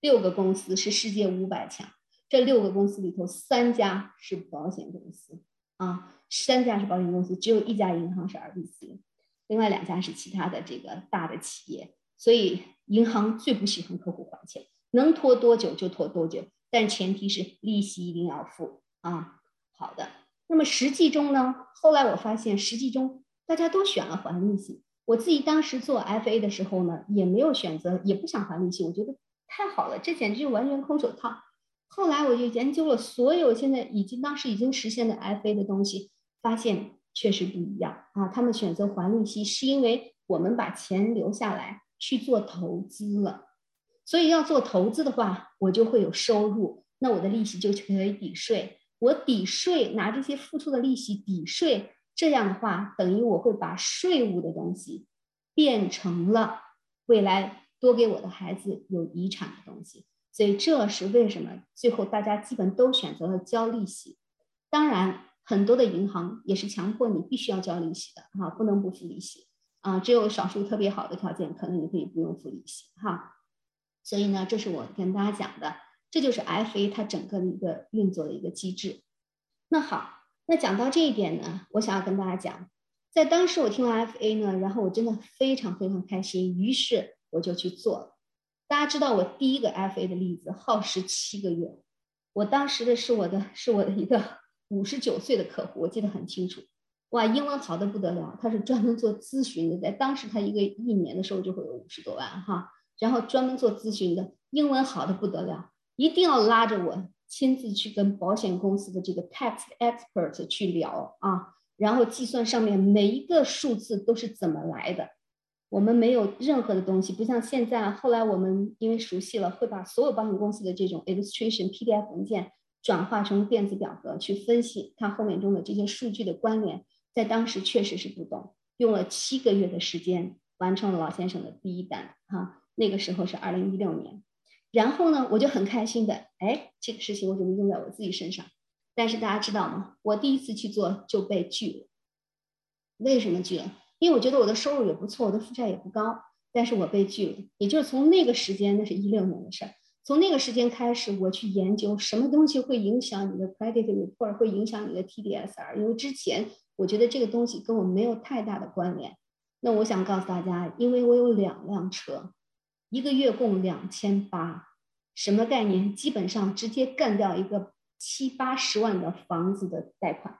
六个公司是世界五百强，这六个公司里头三家是保险公司啊，三家是保险公司，只有一家银行是 RBC，另外两家是其他的这个大的企业。所以银行最不喜欢客户还钱，能拖多久就拖多久。但前提是利息一定要付啊。好的，那么实际中呢？后来我发现，实际中大家都选了还利息。我自己当时做 FA 的时候呢，也没有选择，也不想还利息。我觉得太好了，这简直就完全空手套。后来我就研究了所有现在已经当时已经实现的 FA 的东西，发现确实不一样啊。他们选择还利息，是因为我们把钱留下来去做投资了。所以要做投资的话，我就会有收入，那我的利息就可以抵税。我抵税，拿这些付出的利息抵税，这样的话，等于我会把税务的东西变成了未来多给我的孩子有遗产的东西。所以这是为什么最后大家基本都选择了交利息。当然，很多的银行也是强迫你必须要交利息的，哈，不能不付利息啊。只有少数特别好的条件，可能你可以不用付利息，哈。所以呢，这是我跟大家讲的，这就是 FA 它整个的一个运作的一个机制。那好，那讲到这一点呢，我想要跟大家讲，在当时我听完 FA 呢，然后我真的非常非常开心，于是我就去做了。大家知道我第一个 FA 的例子耗时七个月，我当时的是我的是我的一个 五十九岁的客户，我记得很清楚，哇，英文好的不得了，他是专门做咨询的，在当时他一个一年的时候就会有五十多万哈。然后专门做咨询的，英文好的不得了，一定要拉着我亲自去跟保险公司的这个 tax expert 去聊啊，然后计算上面每一个数字都是怎么来的。我们没有任何的东西，不像现在。后来我们因为熟悉了，会把所有保险公司的这种 illustration PDF 文件转化成电子表格去分析它后面中的这些数据的关联。在当时确实是不懂，用了七个月的时间完成了老先生的第一单哈。那个时候是二零一六年，然后呢，我就很开心的，哎，这个事情我准备用在我自己身上。但是大家知道吗？我第一次去做就被拒了。为什么拒了？因为我觉得我的收入也不错，我的负债也不高，但是我被拒了。也就是从那个时间，那是一六年的事儿。从那个时间开始，我去研究什么东西会影响你的 credit report，会影响你的 TDSR。因为之前我觉得这个东西跟我没有太大的关联。那我想告诉大家，因为我有两辆车。一个月供两千八，什么概念？基本上直接干掉一个七八十万的房子的贷款，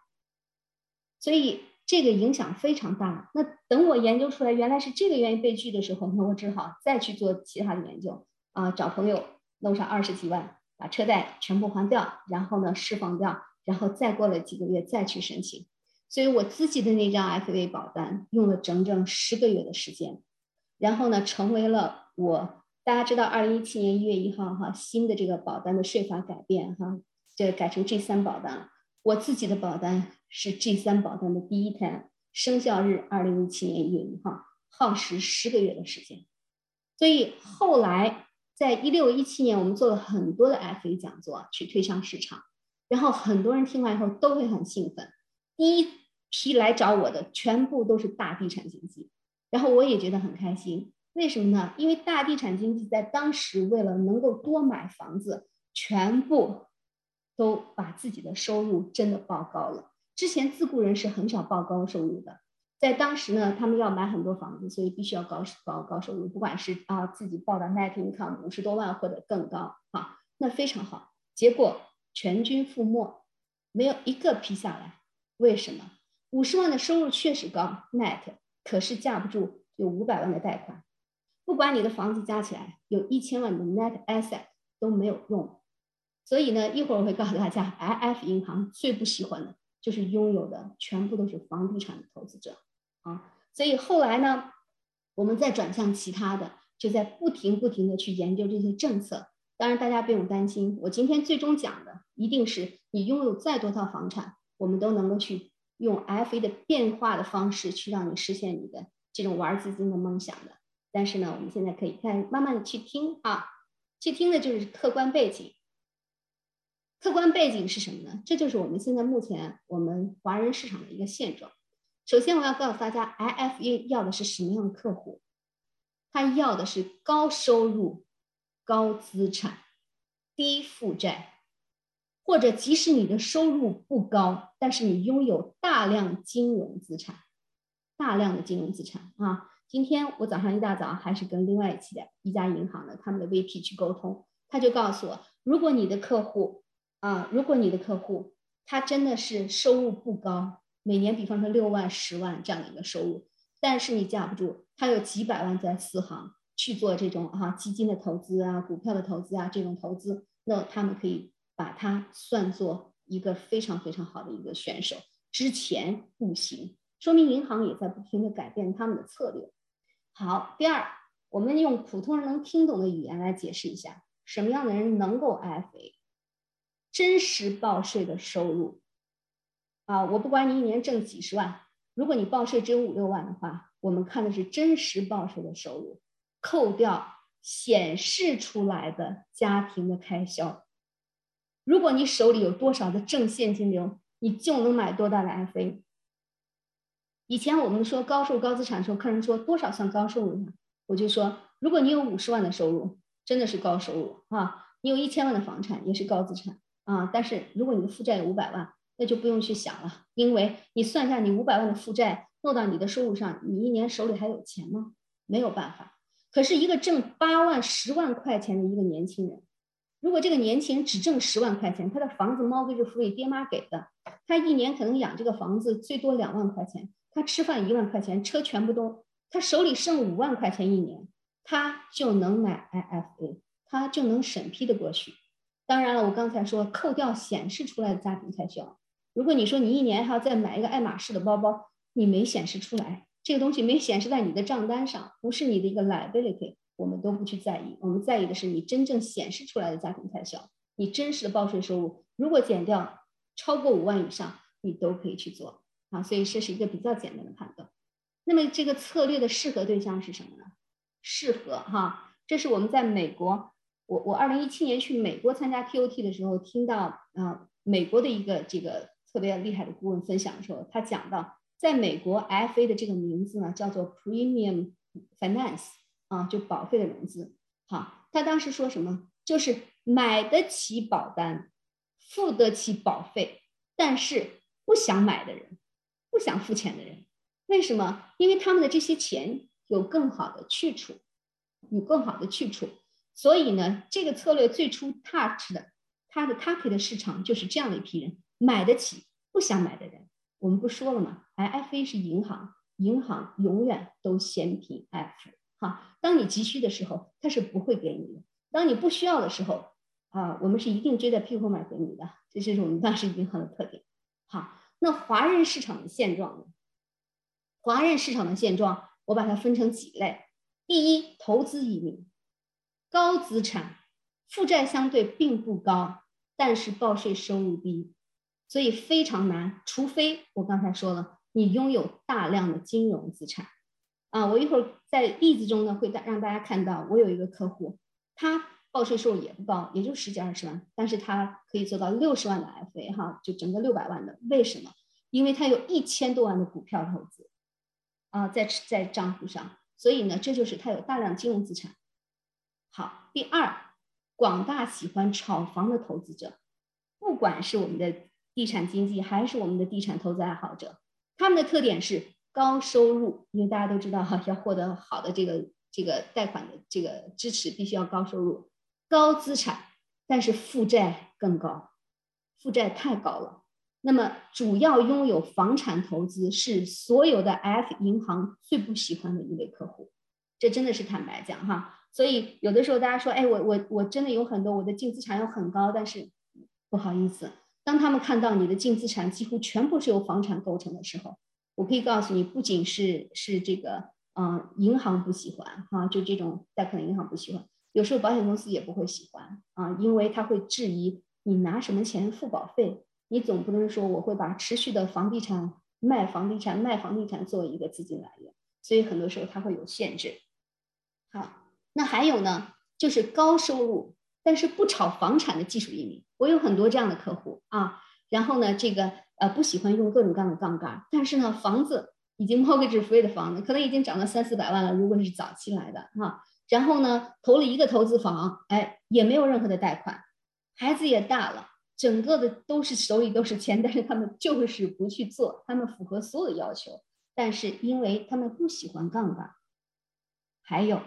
所以这个影响非常大。那等我研究出来原来是这个原因被拒的时候，那我只好再去做其他的研究啊，找朋友弄上二十几万，把车贷全部还掉，然后呢释放掉，然后再过了几个月再去申请。所以我自己的那张 FA 保单用了整整十个月的时间，然后呢成为了我大家知道，二零一七年一月一号哈新的这个保单的税法改变哈，这改成 G 三保单了，我自己的保单是 G 三保单的第一胎，生效日二零一七年一月一号，耗时十个月的时间。所以后来在一六一七年，我们做了很多的 FA 讲座去推向市场，然后很多人听完以后都会很兴奋，第一。批来找我的全部都是大地产经济，然后我也觉得很开心。为什么呢？因为大地产经济在当时为了能够多买房子，全部都把自己的收入真的报高了。之前自雇人是很少报高收入的，在当时呢，他们要买很多房子，所以必须要高高高收入，不管是啊自己报的 net income 五十多万或者更高啊，那非常好。结果全军覆没，没有一个批下来，为什么？五十万的收入确实高，net，可是架不住有五百万的贷款。不管你的房子加起来有一千万的 net asset 都没有用。所以呢，一会儿我会告诉大家，IF 银行最不喜欢的就是拥有的全部都是房地产的投资者啊。所以后来呢，我们再转向其他的，就在不停不停的去研究这些政策。当然，大家不用担心，我今天最终讲的一定是你拥有再多套房产，我们都能够去。用 FA 的变化的方式去让你实现你的这种玩资金的梦想的，但是呢，我们现在可以看慢慢的去听啊，去听的就是客观背景。客观背景是什么呢？这就是我们现在目前我们华人市场的一个现状。首先，我要告诉大家，IFA 要的是什么样的客户？他要的是高收入、高资产、低负债。或者即使你的收入不高，但是你拥有大量金融资产，大量的金融资产啊！今天我早上一大早还是跟另外一期的一家银行的他们的 VP 去沟通，他就告诉我，如果你的客户啊，如果你的客户他真的是收入不高，每年比方说六万、十万这样的一个收入，但是你架不住他有几百万在四行去做这种哈基金的投资啊、股票的投资啊这种投资，那他们可以。把它算作一个非常非常好的一个选手，之前不行，说明银行也在不停的改变他们的策略。好，第二，我们用普通人能听懂的语言来解释一下，什么样的人能够 FA？真实报税的收入啊，我不管你一年挣几十万，如果你报税只有五六万的话，我们看的是真实报税的收入，扣掉显示出来的家庭的开销。如果你手里有多少的正现金流，你就能买多大的 FA。以前我们说高收入高资产的时候，客人说多少算高收入呢？我就说，如果你有五十万的收入，真的是高收入啊！你有一千万的房产也是高资产啊！但是如果你的负债有五百万，那就不用去想了，因为你算一下，你五百万的负债落到你的收入上，你一年手里还有钱吗？没有办法。可是一个挣八万、十万块钱的一个年轻人。如果这个年轻人只挣十万块钱，他的房子猫 e 福利爹妈给的，他一年可能养这个房子最多两万块钱，他吃饭一万块钱，车全部都，他手里剩五万块钱一年，他就能买 IFA，他就能审批的过去。当然了，我刚才说扣掉显示出来的家庭开销，如果你说你一年还要再买一个爱马仕的包包，你没显示出来，这个东西没显示在你的账单上，不是你的一个 liability。我们都不去在意，我们在意的是你真正显示出来的家庭开销，你真实的报税收入，如果减掉超过五万以上，你都可以去做啊。所以这是一个比较简单的判断。那么这个策略的适合对象是什么呢？适合哈，这是我们在美国，我我二零一七年去美国参加 TOT 的时候，听到啊美国的一个这个特别厉害的顾问分享的时候，他讲到，在美国 FA 的这个名字呢叫做 Premium Finance。啊，就保费的融资，好，他当时说什么？就是买得起保单，付得起保费，但是不想买的人，不想付钱的人，为什么？因为他们的这些钱有更好的去处，有更好的去处，所以呢，这个策略最初 touch 的，它的 target 的市场就是这样的一批人，买得起，不想买的人。我们不说了吗？FA 是银行，银行永远都先评 F。啊，当你急需的时候，他是不会给你的。当你不需要的时候啊，我们是一定追在屁股后面给你的，这就是我们当时银行的特点。好，那华人市场的现状呢？华人市场的现状，我把它分成几类。第一，投资移民，高资产，负债相对并不高，但是报税收入低，所以非常难。除非我刚才说了，你拥有大量的金融资产。啊，我一会儿在例子中呢会大让大家看到，我有一个客户，他报税收入也不高，也就十几二十万，但是他可以做到六十万的 FA 哈，就整个六百万的。为什么？因为他有一千多万的股票投资，啊，在在账户上。所以呢，这就是他有大量金融资产。好，第二，广大喜欢炒房的投资者，不管是我们的地产经济还是我们的地产投资爱好者，他们的特点是高收入，因为大家都知道哈，要获得好的这个这个贷款的这个支持，必须要高收入、高资产，但是负债更高，负债太高了。那么，主要拥有房产投资是所有的 F 银行最不喜欢的一类客户，这真的是坦白讲哈。所以有的时候大家说，哎，我我我真的有很多，我的净资产又很高，但是不好意思，当他们看到你的净资产几乎全部是由房产构成的时候，我可以告诉你，不仅是是这个，嗯，银行不喜欢哈，就这种贷款银行不喜欢，有时候保险公司也不会喜欢啊，因为他会质疑你拿什么钱付保费。你总不能说我会把持续的房地产卖房地产卖房地产作为一个资金来源，所以很多时候它会有限制。好，那还有呢，就是高收入但是不炒房产的技术移民，我有很多这样的客户啊。然后呢，这个呃不喜欢用各种各样的杠杆，但是呢，房子已经 mortgage free 的房子可能已经涨到三四百万了，如果是早期来的哈。然后呢，投了一个投资房，哎，也没有任何的贷款，孩子也大了。整个的都是手里都是钱，但是他们就是不去做，他们符合所有的要求，但是因为他们不喜欢杠杆。还有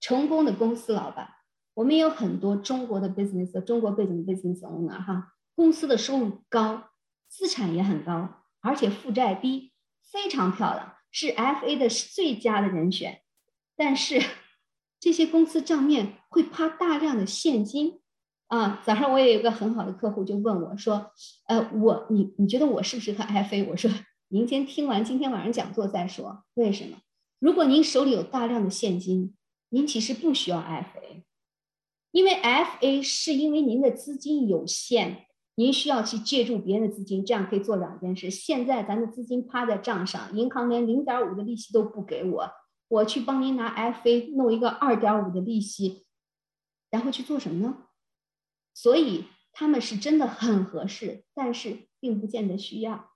成功的公司老板，我们也有很多中国的 business，中国背景的 business owner 哈，公司的收入高，资产也很高，而且负债低，非常漂亮，是 FA 的最佳的人选。但是这些公司账面会趴大量的现金。啊，早上我也有个很好的客户就问我说：“呃，我你你觉得我适不适合 FA？” 我说：“您先听完今天晚上讲座再说。为什么？如果您手里有大量的现金，您其实不需要 FA，因为 FA 是因为您的资金有限，您需要去借助别人的资金，这样可以做两件事。现在咱的资金趴在账上，银行连零点五的利息都不给我，我去帮您拿 FA 弄一个二点五的利息，然后去做什么呢？”所以他们是真的很合适，但是并不见得需要。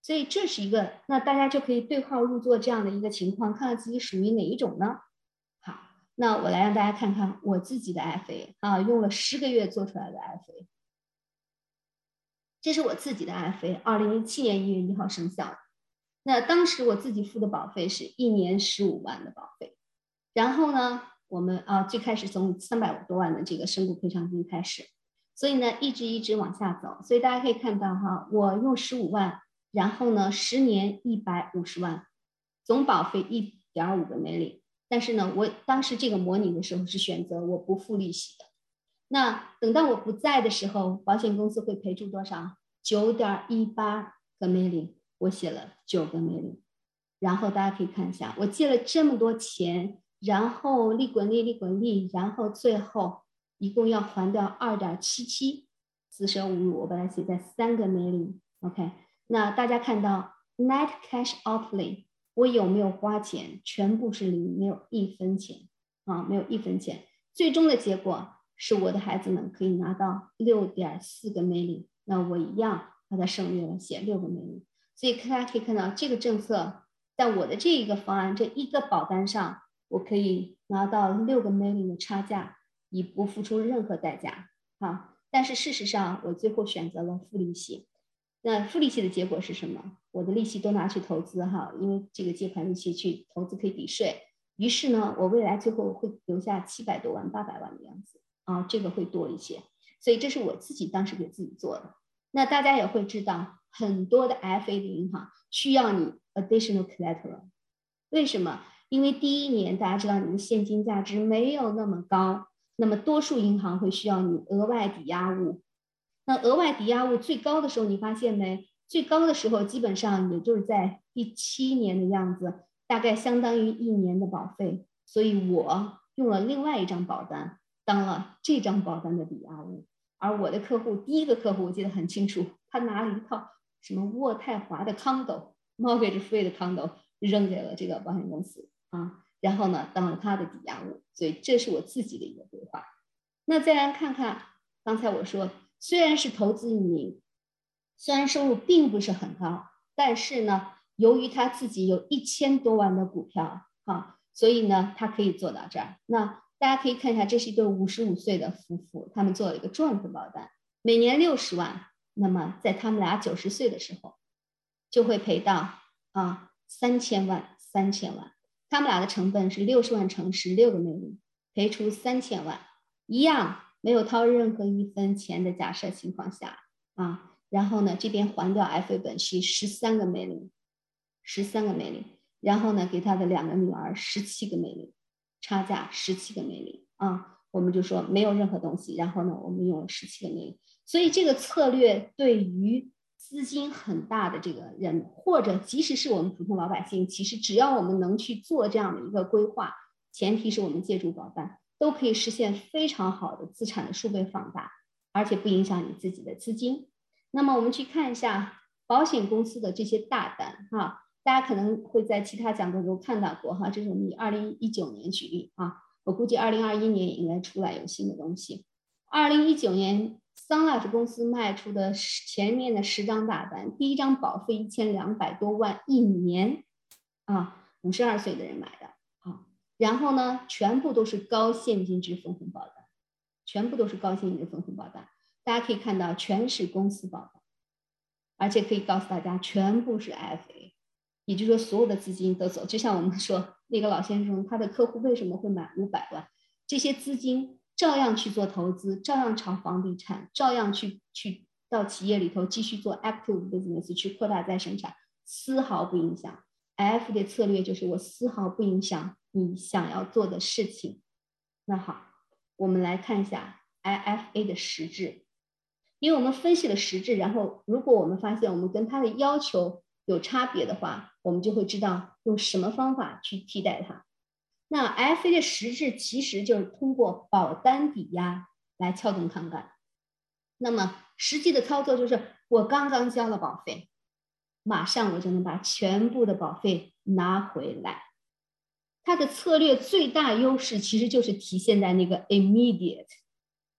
所以这是一个，那大家就可以对号入座这样的一个情况，看看自己属于哪一种呢？好，那我来让大家看看我自己的 FA 啊，用了十个月做出来的 FA。这是我自己的 FA，二零一七年一月一号生效。那当时我自己付的保费是一年十五万的保费，然后呢？我们啊，最开始从三百多万的这个身故赔偿金开始，所以呢，一直一直往下走。所以大家可以看到哈，我用十五万，然后呢，十年一百五十万，总保费一点五个 million。但是呢，我当时这个模拟的时候是选择我不付利息的。那等到我不在的时候，保险公司会赔出多少？九点一八个 million。我写了九个 million。然后大家可以看一下，我借了这么多钱。然后利滚利，利滚利，然后最后一共要还掉二点七七，四舍五入，我把它写在三个美林。OK，那大家看到 net cash outlay，我有没有花钱？全部是零，没有一分钱啊，没有一分钱。最终的结果是我的孩子们可以拿到六点四个美林那我一样把它省略了，写六个美林。所以大家可以看到这个政策在我的这一个方案这一个保单上。我可以拿到六个 million 的差价，以不付出任何代价，啊！但是事实上，我最后选择了付利息。那付利息的结果是什么？我的利息都拿去投资，哈，因为这个借款利息去投资可以抵税。于是呢，我未来最后会留下七百多万、八百万的样子，啊，这个会多一些。所以这是我自己当时给自己做的。那大家也会知道，很多的 FA 的银行需要你 additional collateral，为什么？因为第一年大家知道你的现金价值没有那么高，那么多数银行会需要你额外抵押物。那额外抵押物最高的时候，你发现没？最高的时候基本上也就是在第七年的样子，大概相当于一年的保费。所以我用了另外一张保单当了这张保单的抵押物。而我的客户第一个客户我记得很清楚，他拿了一套什么渥太华的 condo，mortgage free 的 condo 扔给了这个保险公司啊，然后呢当了他的抵押物。所以这是我自己的一个规划。那再来看看刚才我说。虽然是投资移民，虽然收入并不是很高，但是呢，由于他自己有一千多万的股票，哈，所以呢，他可以做到这儿。那大家可以看一下，这是一对五十五岁的夫妇，他们做了一个赚字保单，每年六十万。那么在他们俩九十岁的时候，就会赔到啊三千万，三千万。他们俩的成本是六十万乘十六个美金，赔出三千万，一样。没有掏任何一分钱的假设情况下啊，然后呢，这边还掉 FA 本息十三个美林，十三个美林，然后呢，给他的两个女儿十七个美林，差价十七个美林啊，我们就说没有任何东西，然后呢，我们用了十七个美林，所以这个策略对于资金很大的这个人，或者即使是我们普通老百姓，其实只要我们能去做这样的一个规划，前提是我们借助保单。都可以实现非常好的资产的数倍放大，而且不影响你自己的资金。那么我们去看一下保险公司的这些大单哈，大家可能会在其他讲座中看到过哈，这是我们以二零一九年举例啊，我估计二零二一年也应该出来有新的东西。二零一九年，Sun Life 公司卖出的前面的十张大单，第一张保费一千两百多万一年啊，五十二岁的人买的。啊然后呢，全部都是高现金支分红保单，全部都是高现金支分红保单。大家可以看到，全是公司保单，而且可以告诉大家，全部是 FA，也就是说，所有的资金都走。就像我们说那个老先生，他的客户为什么会买五百万？这些资金照样去做投资，照样炒房地产，照样去去到企业里头继续做 active business，去扩大再生产，丝毫不影响。F 的策略就是我丝毫不影响。你想要做的事情，那好，我们来看一下 IFA 的实质，因为我们分析了实质，然后如果我们发现我们跟它的要求有差别的话，我们就会知道用什么方法去替代它。那 F A 的实质其实就是通过保单抵押来撬动杠杆。那么实际的操作就是，我刚刚交了保费，马上我就能把全部的保费拿回来。它的策略最大优势其实就是体现在那个 immediate，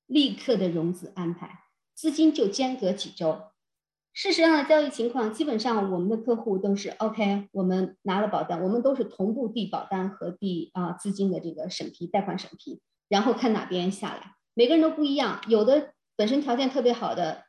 立刻的融资安排，资金就间隔几周。事实上的交易情况，基本上我们的客户都是 OK，我们拿了保单，我们都是同步递保单和递啊资金的这个审批，贷款审批，然后看哪边下来，每个人都不一样。有的本身条件特别好的，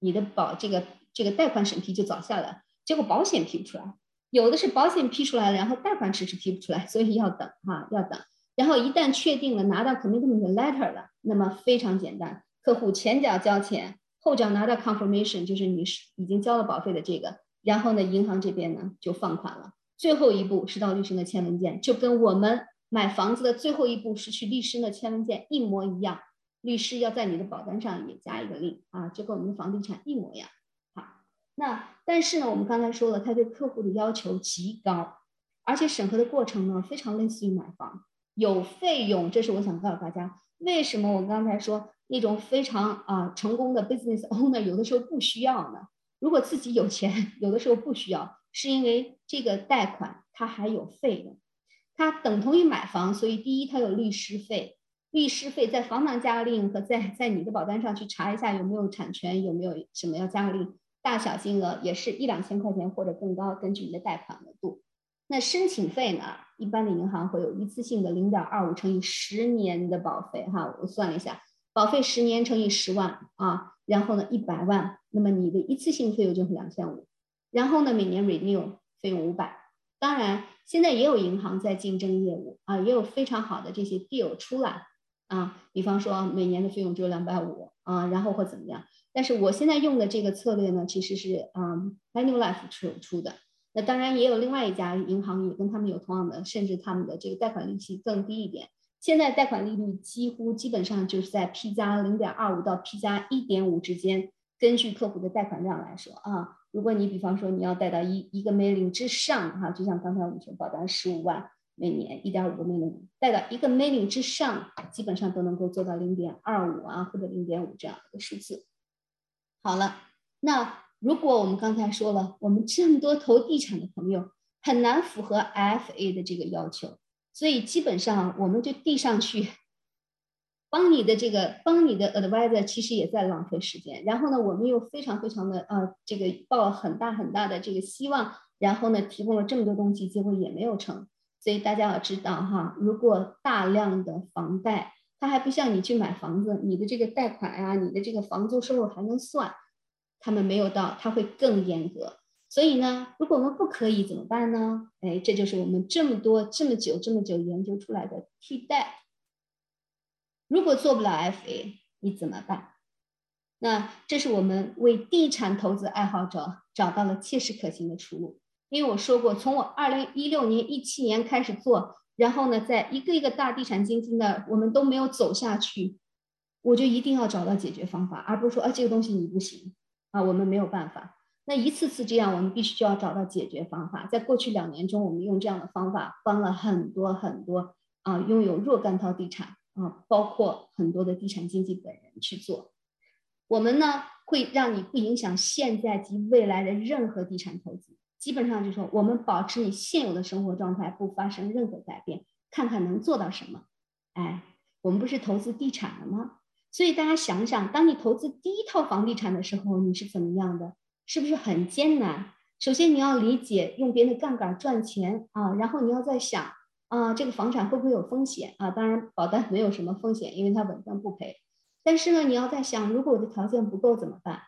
你的保这个这个贷款审批就早下来，结果保险批不出来。有的是保险批出来了，然后贷款迟迟批不出来，所以要等哈，要等。然后一旦确定了拿到 commitment letter 了，那么非常简单，客户前脚交钱，后脚拿到 confirmation，就是你是已经交了保费的这个。然后呢，银行这边呢就放款了。最后一步是到律师那签文件，就跟我们买房子的最后一步是去律师那签文件一模一样。律师要在你的保单上也加一个令啊，就跟我们的房地产一模一样。好那但是呢，我们刚才说了，他对客户的要求极高，而且审核的过程呢，非常类似于买房，有费用。这是我想告诉大家，为什么我刚才说那种非常啊成功的 business owner 有的时候不需要呢？如果自己有钱，有的时候不需要，是因为这个贷款它还有费用，它等同于买房，所以第一它有律师费，律师费在房产加令和在在你的保单上去查一下有没有产权，有没有什么要加令。大小金额也是一两千块钱或者更高，根据你的贷款额度。那申请费呢？一般的银行会有一次性的零点二五乘以十年的保费，哈，我算了一下，保费十年乘以十万啊，然后呢一百万，那么你的一次性费用就是两千五，然后呢每年 renew 费用五百。当然，现在也有银行在竞争业务啊，也有非常好的这些 deal 出来啊，比方说每年的费用只有两百五啊，然后或怎么样。但是我现在用的这个策略呢，其实是嗯，Manulife 出出的。那当然也有另外一家银行也跟他们有同样的，甚至他们的这个贷款利息更低一点，现在贷款利率几乎基本上就是在 P 加零点二五到 P 加一点五之间。根据客户的贷款量来说啊，如果你比方说你要贷到一一个 million 之上哈，就像刚才我们说保单十五万每年一点五个 million，贷到一个 million 之上，基本上都能够做到零点二五啊或者零点五这样的数字。好了，那如果我们刚才说了，我们这么多投地产的朋友很难符合 FA 的这个要求。所以基本上我们就递上去，帮你的这个帮你的 advisor 其实也在浪费时间。然后呢，我们又非常非常的呃这个抱很大很大的这个希望，然后呢提供了这么多东西，结果也没有成。所以大家要知道哈，如果大量的房贷，它还不像你去买房子，你的这个贷款呀，你的这个房租收入还能算，他们没有到，他会更严格。所以呢，如果我们不可以怎么办呢？哎，这就是我们这么多这么久这么久研究出来的替代。如果做不了 FA，你怎么办？那这是我们为地产投资爱好者找到了切实可行的出路。因为我说过，从我二零一六年、一七年开始做，然后呢，在一个一个大地产基金的我们都没有走下去，我就一定要找到解决方法，而不是说啊这个东西你不行啊，我们没有办法。那一次次这样，我们必须就要找到解决方法。在过去两年中，我们用这样的方法帮了很多很多啊，拥有若干套地产啊，包括很多的地产经纪本人去做。我们呢会让你不影响现在及未来的任何地产投资，基本上就说我们保持你现有的生活状态不发生任何改变，看看能做到什么。哎，我们不是投资地产了吗？所以大家想想，当你投资第一套房地产的时候，你是怎么样的？是不是很艰难？首先你要理解用别人的杠杆赚钱啊，然后你要在想啊，这个房产会不会有风险啊？当然保单没有什么风险，因为它稳赚不赔。但是呢，你要在想，如果我的条件不够怎么办？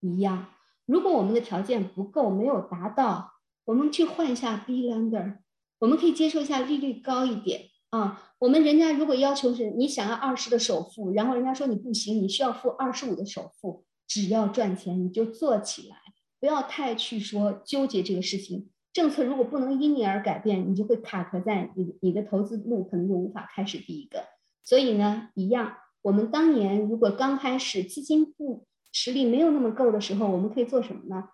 一样，如果我们的条件不够，没有达到，我们去换一下 B lender，我们可以接受一下利率高一点啊。我们人家如果要求是你想要二十的首付，然后人家说你不行，你需要付二十五的首付。只要赚钱，你就做起来，不要太去说纠结这个事情。政策如果不能因你而改变，你就会卡壳在你你的投资路，可能就无法开始第一个。所以呢，一样，我们当年如果刚开始资金不实力没有那么够的时候，我们可以做什么呢？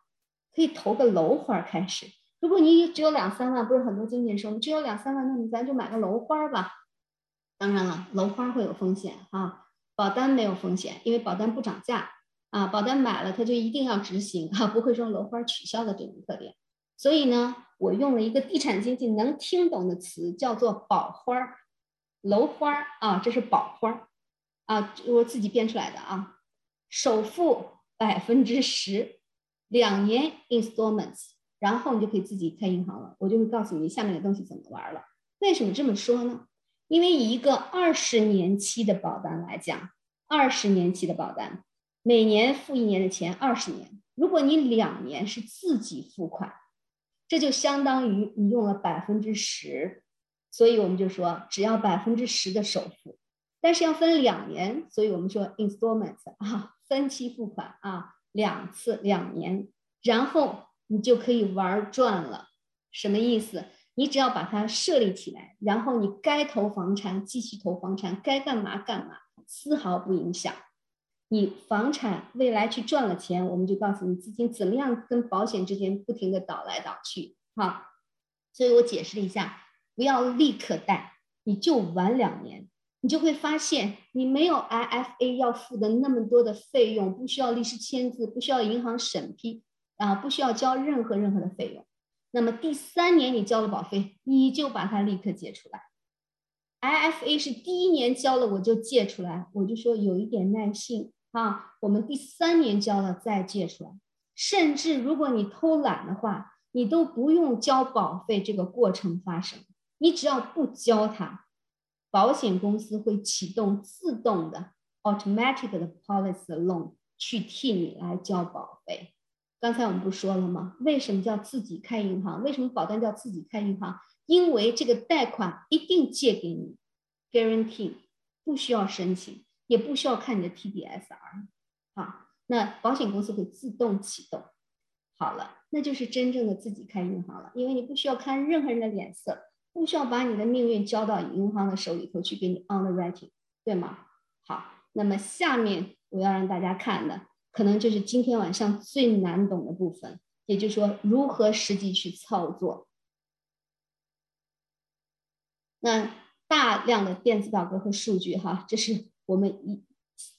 可以投个楼花开始。如果你只有两三万，不是很多经纪人说，你只有两三万，那你咱就买个楼花吧。当然了，楼花会有风险啊，保单没有风险，因为保单不涨价。啊，保单买了，它就一定要执行啊，不会说楼花取消的这种特点。所以呢，我用了一个地产经济能听懂的词，叫做保花儿、楼花儿啊，这是保花儿啊，我自己编出来的啊。首付百分之十，两年 installments，然后你就可以自己开银行了。我就会告诉你下面的东西怎么玩了。为什么这么说呢？因为以一个二十年期的保单来讲，二十年期的保单。每年付一年的钱，二十年。如果你两年是自己付款，这就相当于你用了百分之十。所以我们就说，只要百分之十的首付，但是要分两年，所以我们说 installments 啊，分期付款啊，两次两年，然后你就可以玩转了。什么意思？你只要把它设立起来，然后你该投房产继续投房产，该干嘛干嘛，丝毫不影响。你房产未来去赚了钱，我们就告诉你资金怎么样跟保险之间不停的倒来倒去，哈。所以我解释了一下，不要立刻贷，你就晚两年，你就会发现你没有 IFA 要付的那么多的费用，不需要律师签字，不需要银行审批，啊，不需要交任何任何的费用。那么第三年你交了保费，你就把它立刻借出来。IFA 是第一年交了我就借出来，我就说有一点耐性。啊，我们第三年交了再借出来，甚至如果你偷懒的话，你都不用交保费，这个过程发生，你只要不交它，保险公司会启动自动的 automatic 的 policy loan 去替你来交保费。刚才我们不说了吗？为什么叫自己开银行？为什么保单叫自己开银行？因为这个贷款一定借给你，guarantee 不需要申请。也不需要看你的 TDSR，好，那保险公司会自动启动。好了，那就是真正的自己开银行了，因为你不需要看任何人的脸色，不需要把你的命运交到银行的手里头去给你 underwriting，对吗？好，那么下面我要让大家看的，可能就是今天晚上最难懂的部分，也就是说如何实际去操作。那大量的电子表格和数据，哈，这是我们一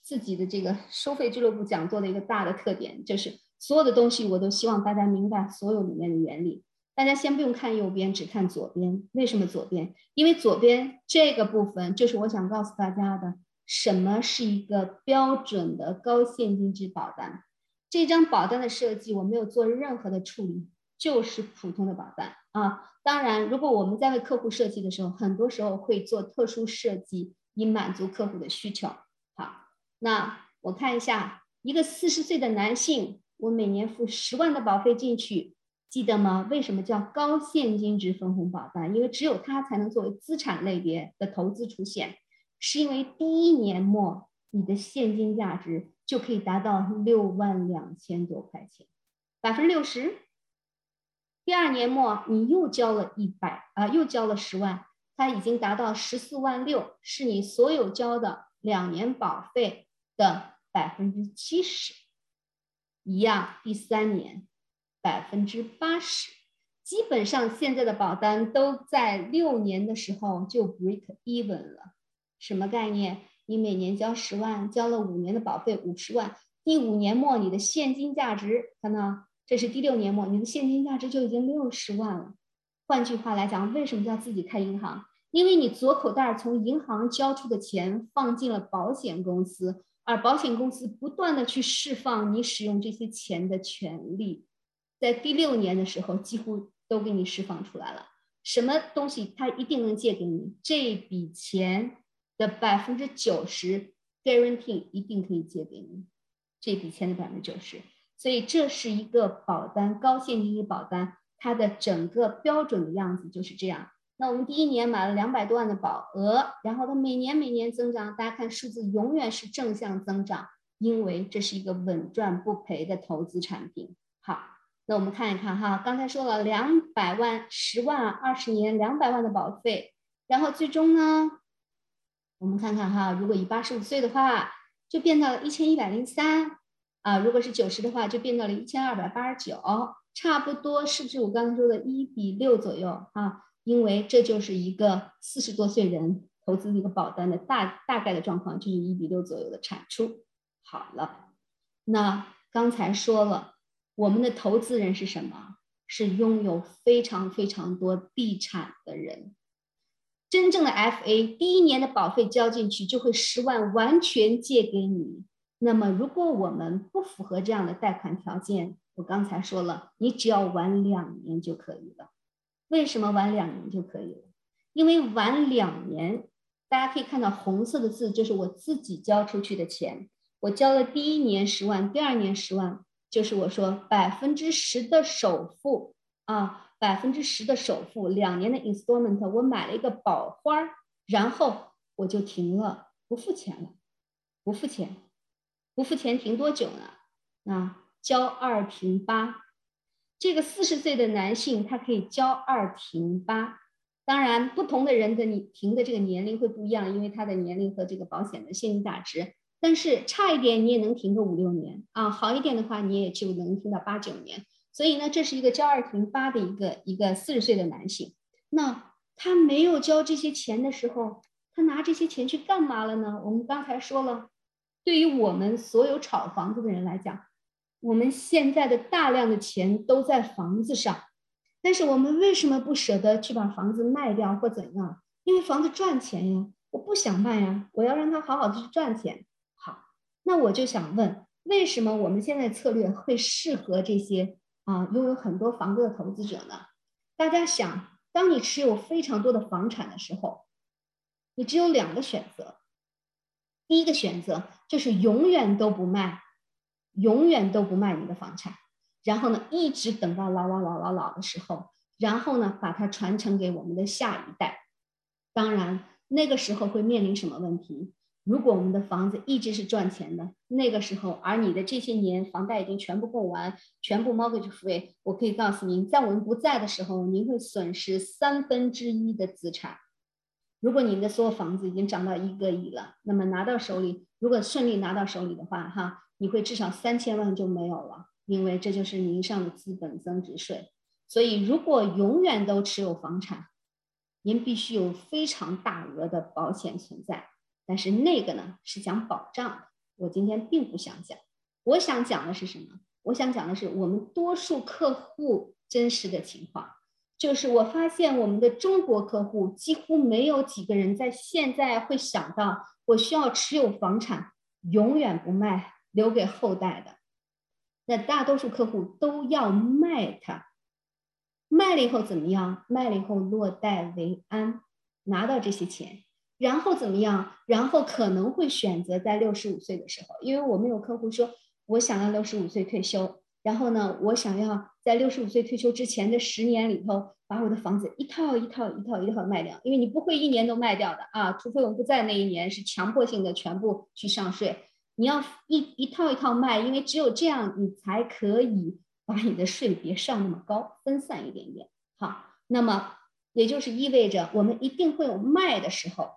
自己的这个收费俱乐部讲座的一个大的特点，就是所有的东西我都希望大家明白所有里面的原理。大家先不用看右边，只看左边。为什么左边？因为左边这个部分就是我想告诉大家的，什么是一个标准的高现金值保单。这张保单的设计我没有做任何的处理，就是普通的保单啊。当然，如果我们在为客户设计的时候，很多时候会做特殊设计，以满足客户的需求。好，那我看一下，一个四十岁的男性，我每年付十万的保费进去，记得吗？为什么叫高现金值分红保单？因为只有它才能作为资产类别的投资出现，是因为第一年末你的现金价值就可以达到六万两千多块钱，百分之六十。第二年末，你又交了一百啊，又交了十万，它已经达到十四万六，是你所有交的两年保费的百分之七十。一样，第三年百分之八十，基本上现在的保单都在六年的时候就 break even 了。什么概念？你每年交十万，交了五年的保费五十万，第五年末你的现金价值，看到？这是第六年末，你的现金价值就已经六十万了。换句话来讲，为什么叫自己开银行？因为你左口袋从银行交出的钱放进了保险公司，而保险公司不断的去释放你使用这些钱的权利，在第六年的时候几乎都给你释放出来了。什么东西他一定能借给你？这笔钱的百分之九十 guarantee 一定可以借给你，这笔钱的百分之九十。所以这是一个保单，高现金保单，它的整个标准的样子就是这样。那我们第一年买了两百多万的保额，然后它每年每年增长，大家看数字永远是正向增长，因为这是一个稳赚不赔的投资产品。好，那我们看一看哈，刚才说了两百万、十万、二十年两百万的保费，然后最终呢，我们看看哈，如果以八十五岁的话，就变到了一千一百零三。啊，如果是九十的话，就变到了一千二百八十九，差不多是不是我刚才说的一比六左右啊？因为这就是一个四十多岁人投资一个保单的大大概的状况，就是一比六左右的产出。好了，那刚才说了，我们的投资人是什么？是拥有非常非常多地产的人。真正的 FA，第一年的保费交进去，就会十万完全借给你。那么，如果我们不符合这样的贷款条件，我刚才说了，你只要晚两年就可以了。为什么晚两年就可以了？因为晚两年，大家可以看到红色的字，就是我自己交出去的钱。我交了第一年十万，第二年十万，就是我说百分之十的首付啊，百分之十的首付，两年的 installment，我买了一个宝花儿，然后我就停了，不付钱了，不付钱。不付钱停多久呢？啊，交二停八。这个四十岁的男性，他可以交二停八。当然，不同的人的你停的这个年龄会不一样，因为他的年龄和这个保险的现金价值。但是差一点你也能停个五六年啊，好一点的话你也就能停到八九年。所以呢，这是一个交二停八的一个一个四十岁的男性。那他没有交这些钱的时候，他拿这些钱去干嘛了呢？我们刚才说了。对于我们所有炒房子的人来讲，我们现在的大量的钱都在房子上，但是我们为什么不舍得去把房子卖掉或怎样？因为房子赚钱呀，我不想卖呀，我要让它好好的去赚钱。好，那我就想问，为什么我们现在策略会适合这些啊拥有很多房子的投资者呢？大家想，当你持有非常多的房产的时候，你只有两个选择。第一个选择就是永远都不卖，永远都不卖你的房产，然后呢，一直等到老老老老老的时候，然后呢，把它传承给我们的下一代。当然，那个时候会面临什么问题？如果我们的房子一直是赚钱的，那个时候，而你的这些年房贷已经全部供完，全部 mortgage free，我可以告诉您，在我们不在的时候，您会损失三分之一的资产。如果您的所有房子已经涨到一个亿了，那么拿到手里，如果顺利拿到手里的话，哈，你会至少三千万就没有了，因为这就是您上的资本增值税。所以，如果永远都持有房产，您必须有非常大额的保险存在。但是那个呢是讲保障的，我今天并不想讲。我想讲的是什么？我想讲的是我们多数客户真实的情况，就是我发现我们的中国客户几乎没有几个人在现在会想到我需要持有房产，永远不卖，留给后代的。那大多数客户都要卖它，卖了以后怎么样？卖了以后落袋为安，拿到这些钱。然后怎么样？然后可能会选择在六十五岁的时候，因为我们有客户说，我想要六十五岁退休，然后呢，我想要在六十五岁退休之前的十年里头，把我的房子一套一套一套一套卖掉，因为你不会一年都卖掉的啊，除非我们不在那一年是强迫性的全部去上税，你要一一套一套卖，因为只有这样你才可以把你的税别上那么高，分散一点点。好，那么也就是意味着我们一定会有卖的时候。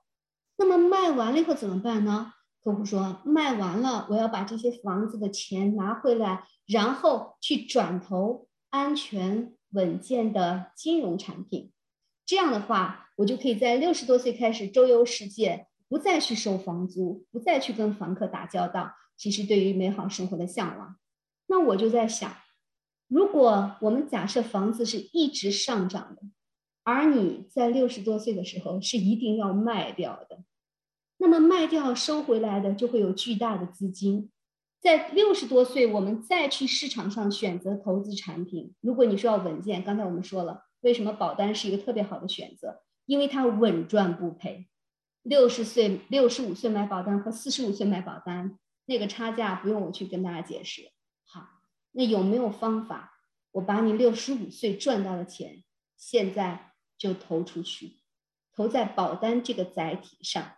那么卖完了以后怎么办呢？客户说卖完了，我要把这些房子的钱拿回来，然后去转投安全稳健的金融产品。这样的话，我就可以在六十多岁开始周游世界，不再去收房租，不再去跟房客打交道。其实对于美好生活的向往，那我就在想，如果我们假设房子是一直上涨的。而你在六十多岁的时候是一定要卖掉的，那么卖掉收回来的就会有巨大的资金。在六十多岁，我们再去市场上选择投资产品。如果你说要稳健，刚才我们说了，为什么保单是一个特别好的选择？因为它稳赚不赔。六十岁、六十五岁买保单和四十五岁买保单那个差价不用我去跟大家解释。好，那有没有方法，我把你六十五岁赚到的钱现在？就投出去，投在保单这个载体上。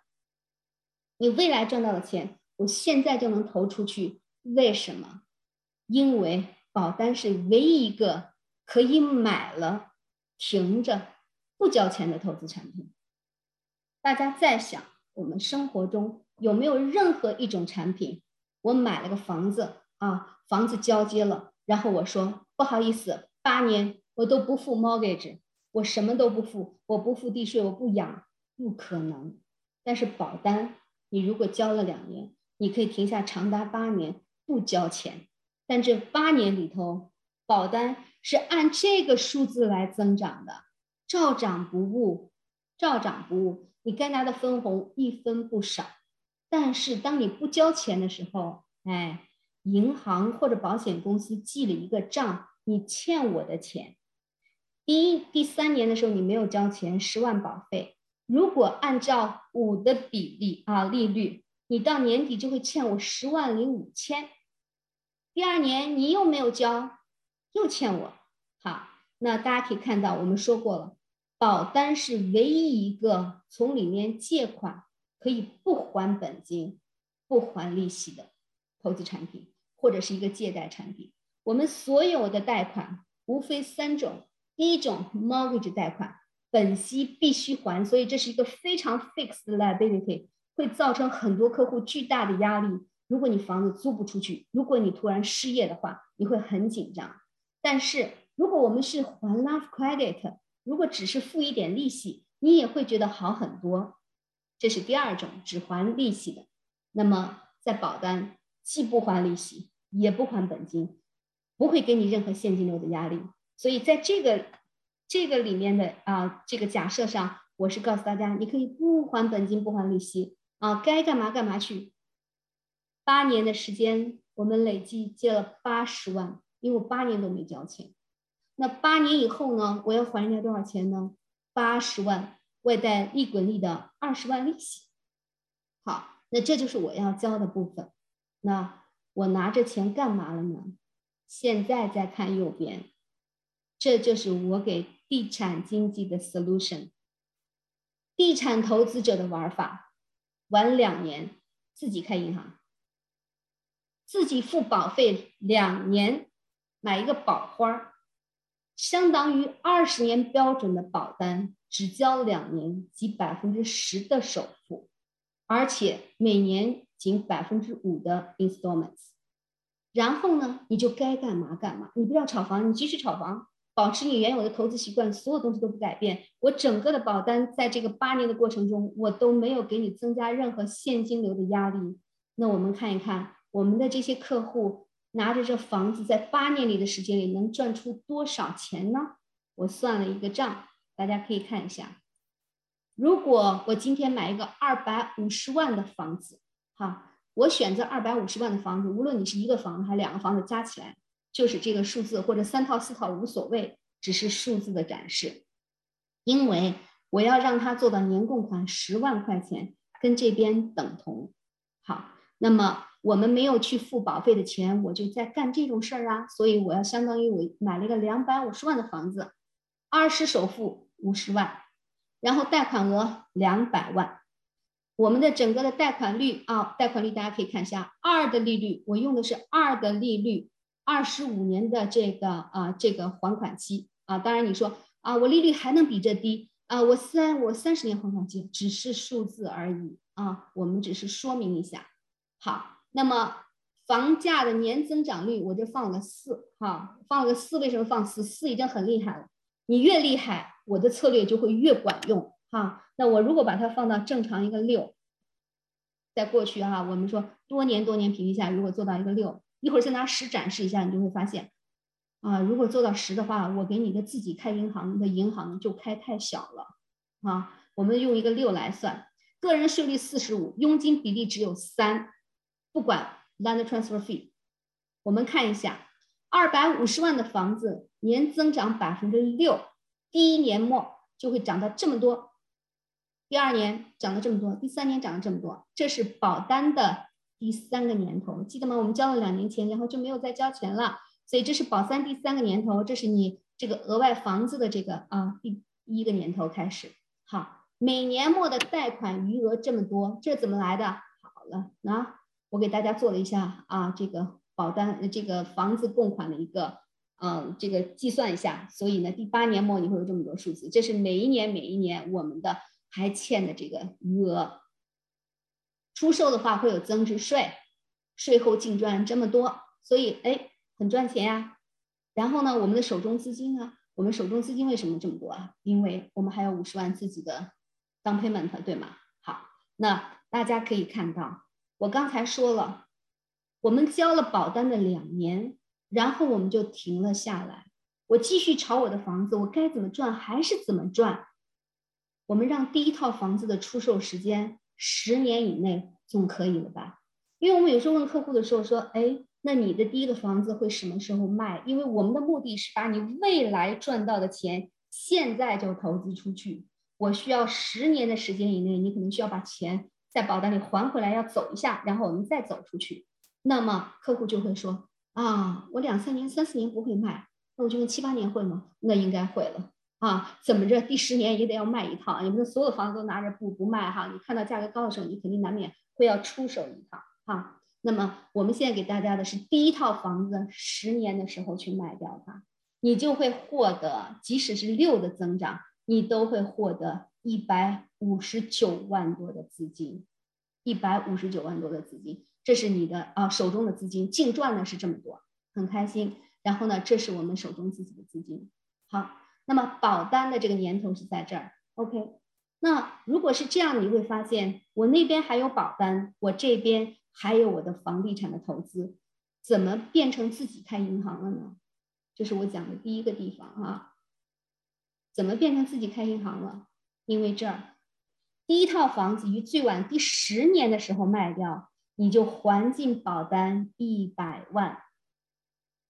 你未来赚到的钱，我现在就能投出去。为什么？因为保单是唯一一个可以买了停着不交钱的投资产品。大家在想，我们生活中有没有任何一种产品，我买了个房子啊，房子交接了，然后我说不好意思，八年我都不付 mortgage。我什么都不付，我不付地税，我不养，不可能。但是保单，你如果交了两年，你可以停下长达八年不交钱。但这八年里头，保单是按这个数字来增长的，照涨不误，照涨不误。你该拿的分红一分不少。但是当你不交钱的时候，哎，银行或者保险公司记了一个账，你欠我的钱。第一、第三年的时候，你没有交钱，十万保费。如果按照五的比例啊利率，你到年底就会欠我十万零五千。第二年你又没有交，又欠我。好，那大家可以看到，我们说过了，保单是唯一一个从里面借款可以不还本金、不还利息的投资产品，或者是一个借贷产品。我们所有的贷款无非三种。第一种 mortgage 贷款，本息必须还，所以这是一个非常 fixed liability，会造成很多客户巨大的压力。如果你房子租不出去，如果你突然失业的话，你会很紧张。但是如果我们是还 love credit，如果只是付一点利息，你也会觉得好很多。这是第二种只还利息的。那么在保单，既不还利息，也不还本金，不会给你任何现金流的压力。所以在这个这个里面的啊这个假设上，我是告诉大家，你可以不还本金不还利息啊，该干嘛干嘛去。八年的时间，我们累计借了八十万，因为我八年都没交钱。那八年以后呢，我要还人家多少钱呢？八十万外带利滚利的二十万利息。好，那这就是我要交的部分。那我拿着钱干嘛了呢？现在再看右边。这就是我给地产经济的 solution，地产投资者的玩法。晚两年自己开银行，自己付保费两年买一个保花，相当于二十年标准的保单，只交两年即百分之十的首付，而且每年仅百分之五的 installments。然后呢，你就该干嘛干嘛，你不要炒房，你继续炒房。保持你原有的投资习惯，所有东西都不改变。我整个的保单在这个八年的过程中，我都没有给你增加任何现金流的压力。那我们看一看我们的这些客户拿着这房子，在八年里的时间里能赚出多少钱呢？我算了一个账，大家可以看一下。如果我今天买一个二百五十万的房子，哈，我选择二百五十万的房子，无论你是一个房子还是两个房子加起来。就是这个数字，或者三套四套无所谓，只是数字的展示。因为我要让他做到年供款十万块钱，跟这边等同。好，那么我们没有去付保费的钱，我就在干这种事儿啊。所以我要相当于我买了一个两百五十万的房子，二十首付五十万，然后贷款额两百万。我们的整个的贷款率啊，贷款率大家可以看一下，二的利率，我用的是二的利率。二十五年的这个啊，这个还款期啊，当然你说啊，我利率还能比这低啊？我三我三十年还款期只是数字而已啊，我们只是说明一下。好，那么房价的年增长率我就放了四哈，放了个四，为什么放四？四已经很厉害了，你越厉害，我的策略就会越管用哈。那我如果把它放到正常一个六，在过去哈，我们说多年多年平均下，如果做到一个六。一会儿再拿十展示一下，你就会发现，啊，如果做到十的话，我给你的自己开银行的银行就开太小了，啊，我们用一个六来算，个人税率四十五，佣金比例只有三，不管 land transfer fee，我们看一下，二百五十万的房子年增长百分之六，第一年末就会涨到这么多，第二年涨了这么多，第三年涨了这么多，这是保单的。第三个年头，记得吗？我们交了两年钱，然后就没有再交钱了，所以这是保三第三个年头，这是你这个额外房子的这个啊第一个年头开始。好，每年末的贷款余额这么多，这怎么来的？好了，那我给大家做了一下啊，这个保单这个房子供款的一个嗯这个计算一下，所以呢，第八年末你会有这么多数字，这是每一年每一年我们的还欠的这个余额。出售的话会有增值税，税后净赚这么多，所以哎很赚钱呀。然后呢，我们的手中资金呢？我们手中资金为什么这么多啊？因为我们还有五十万自己的 down payment，对吗？好，那大家可以看到，我刚才说了，我们交了保单的两年，然后我们就停了下来。我继续炒我的房子，我该怎么赚还是怎么赚？我们让第一套房子的出售时间。十年以内总可以了吧？因为我们有时候问客户的时候说：“哎，那你的第一个房子会什么时候卖？”因为我们的目的是把你未来赚到的钱现在就投资出去。我需要十年的时间以内，你可能需要把钱在保单里还回来，要走一下，然后我们再走出去。那么客户就会说：“啊，我两三年、三四年不会卖，那我就问七八年会吗？那应该会了。”啊，怎么着？第十年也得要卖一套，你不能所有房子都拿着不不卖哈。你看到价格高的时候，你肯定难免会要出手一套哈。那么我们现在给大家的是第一套房子十年的时候去卖掉它，你就会获得，即使是六的增长，你都会获得一百五十九万多的资金，一百五十九万多的资金，这是你的啊手中的资金净赚的是这么多，很开心。然后呢，这是我们手中自己的资金，好。那么保单的这个年头是在这儿，OK。那如果是这样，你会发现我那边还有保单，我这边还有我的房地产的投资，怎么变成自己开银行了呢？这是我讲的第一个地方啊。怎么变成自己开银行了？因为这儿第一套房子于最晚第十年的时候卖掉，你就还进保单一百万，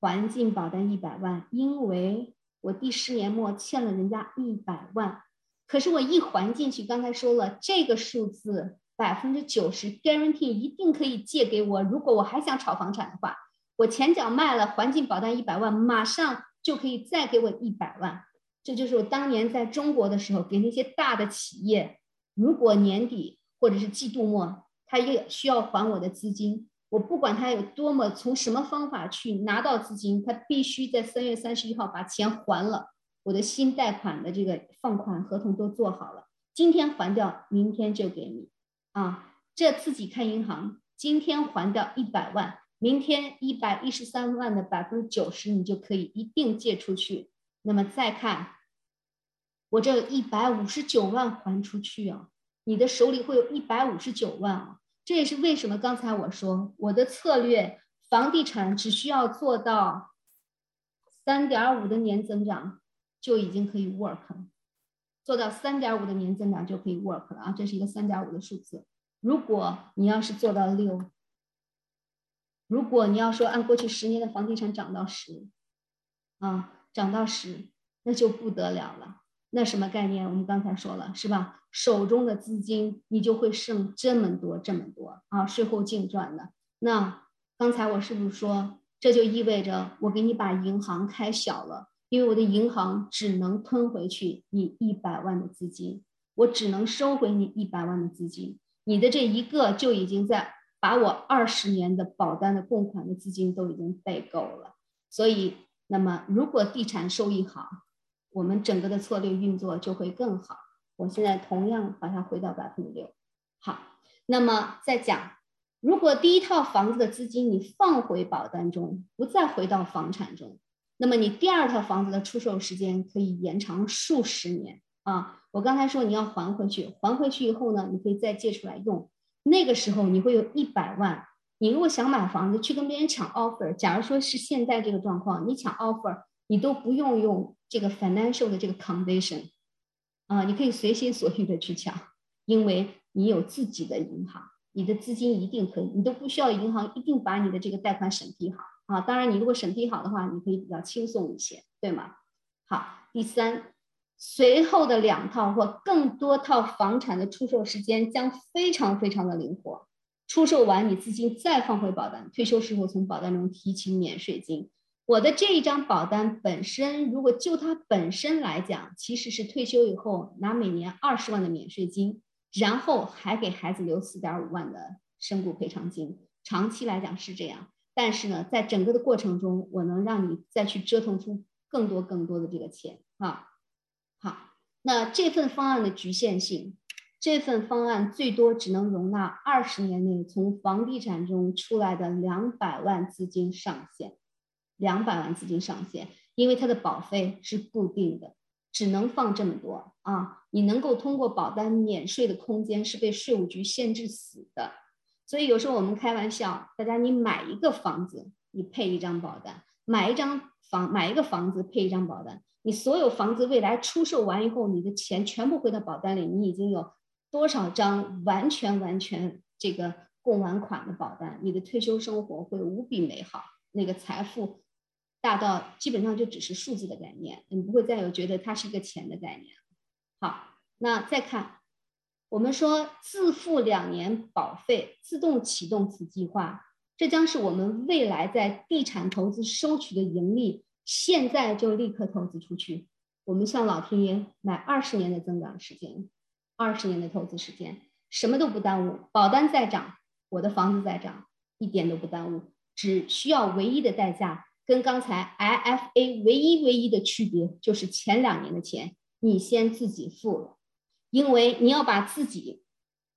还进保单一百万，因为。我第十年末欠了人家一百万，可是我一还进去，刚才说了这个数字百分之九十 guarantee 一定可以借给我。如果我还想炒房产的话，我前脚卖了还进保单一百万，马上就可以再给我一百万。这就是我当年在中国的时候给那些大的企业，如果年底。或者是季度末，他也需要还我的资金。我不管他有多么从什么方法去拿到资金，他必须在三月三十一号把钱还了。我的新贷款的这个放款合同都做好了，今天还掉，明天就给你啊。这自己看银行，今天还掉一百万，明天一百一十三万的百分之九十，你就可以一并借出去。那么再看，我这一百五十九万还出去啊，你的手里会有一百五十九万啊。这也是为什么刚才我说我的策略，房地产只需要做到三点五的年增长就已经可以 work 了，做到三点五的年增长就可以 work 了啊，这是一个三点五的数字。如果你要是做到六，如果你要说按过去十年的房地产涨到十，啊，涨到十，那就不得了了。那什么概念？我们刚才说了是吧？手中的资金你就会剩这么多这么多啊，税后净赚的。那刚才我是不是说，这就意味着我给你把银行开小了，因为我的银行只能吞回去你一百万的资金，我只能收回你一百万的资金。你的这一个就已经在把我二十年的保单的供款的资金都已经备够了，所以，那么如果地产收益好，我们整个的策略运作就会更好。我现在同样把它回到百分之六，好，那么再讲，如果第一套房子的资金你放回保单中，不再回到房产中，那么你第二套房子的出售时间可以延长数十年啊。我刚才说你要还回去，还回去以后呢，你可以再借出来用。那个时候你会有一百万。你如果想买房子，去跟别人抢 offer，假如说是现在这个状况，你抢 offer，你都不用用这个 financial 的这个 condition，啊，你可以随心所欲的去抢，因为你有自己的银行，你的资金一定可以，你都不需要银行一定把你的这个贷款审批好啊。当然，你如果审批好的话，你可以比较轻松一些，对吗？好，第三。随后的两套或更多套房产的出售时间将非常非常的灵活，出售完你资金再放回保单，退休时候从保单中提取免税金。我的这一张保单本身，如果就它本身来讲，其实是退休以后拿每年二十万的免税金，然后还给孩子留四点五万的身故赔偿金，长期来讲是这样。但是呢，在整个的过程中，我能让你再去折腾出更多更多的这个钱啊。好，那这份方案的局限性，这份方案最多只能容纳二十年内从房地产中出来的两百万资金上限，两百万资金上限，因为它的保费是固定的，只能放这么多啊。你能够通过保单免税的空间是被税务局限制死的，所以有时候我们开玩笑，大家你买一个房子，你配一张保单，买一张房买一个房子配一张保单。你所有房子未来出售完以后，你的钱全部回到保单里，你已经有多少张完全完全这个供完款的保单？你的退休生活会无比美好，那个财富大到基本上就只是数字的概念，你不会再有觉得它是一个钱的概念。好，那再看，我们说自付两年保费，自动启动此计划，这将是我们未来在地产投资收取的盈利。现在就立刻投资出去，我们向老天爷买二十年的增长时间，二十年的投资时间，什么都不耽误。保单在涨，我的房子在涨，一点都不耽误。只需要唯一的代价，跟刚才 IFA 唯一唯一的区别，就是前两年的钱你先自己付了，因为你要把自己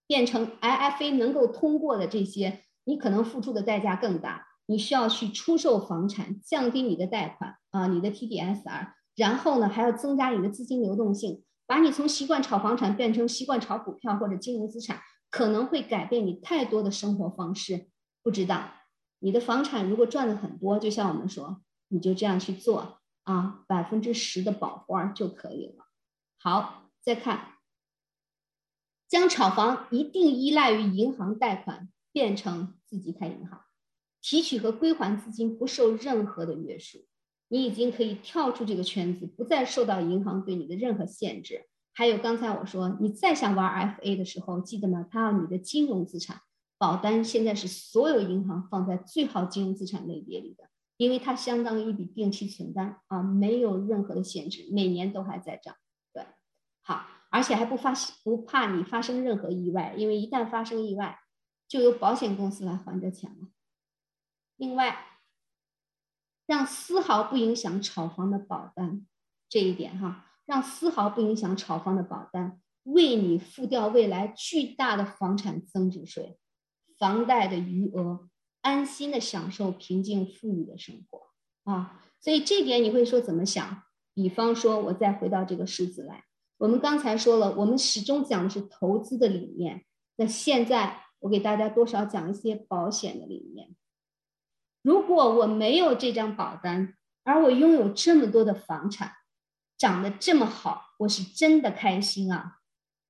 变成 IFA 能够通过的这些，你可能付出的代价更大。你需要去出售房产，降低你的贷款啊，你的 TDSR，然后呢还要增加你的资金流动性，把你从习惯炒房产变成习惯炒股票或者金融资产，可能会改变你太多的生活方式。不知道你的房产如果赚的很多，就像我们说，你就这样去做啊，百分之十的保花就可以了。好，再看，将炒房一定依赖于银行贷款变成自己开银行。提取和归还资金不受任何的约束，你已经可以跳出这个圈子，不再受到银行对你的任何限制。还有刚才我说，你再想玩 FA 的时候，记得吗？它要你的金融资产保单，现在是所有银行放在最好金融资产类别里的，因为它相当于一笔定期存单啊，没有任何的限制，每年都还在涨。对，好，而。且还不发不怕你发生任何意外，因为一旦发生意外，就由保险公司来还这钱了。另外，让丝毫不影响炒房的保单，这一点哈，让丝毫不影响炒房的保单，为你付掉未来巨大的房产增值税、房贷的余额，安心的享受平静富裕的生活啊！所以这点你会说怎么想？比方说，我再回到这个数字来，我们刚才说了，我们始终讲的是投资的理念，那现在我给大家多少讲一些保险的理念。如果我没有这张保单，而我拥有这么多的房产，长得这么好，我是真的开心啊。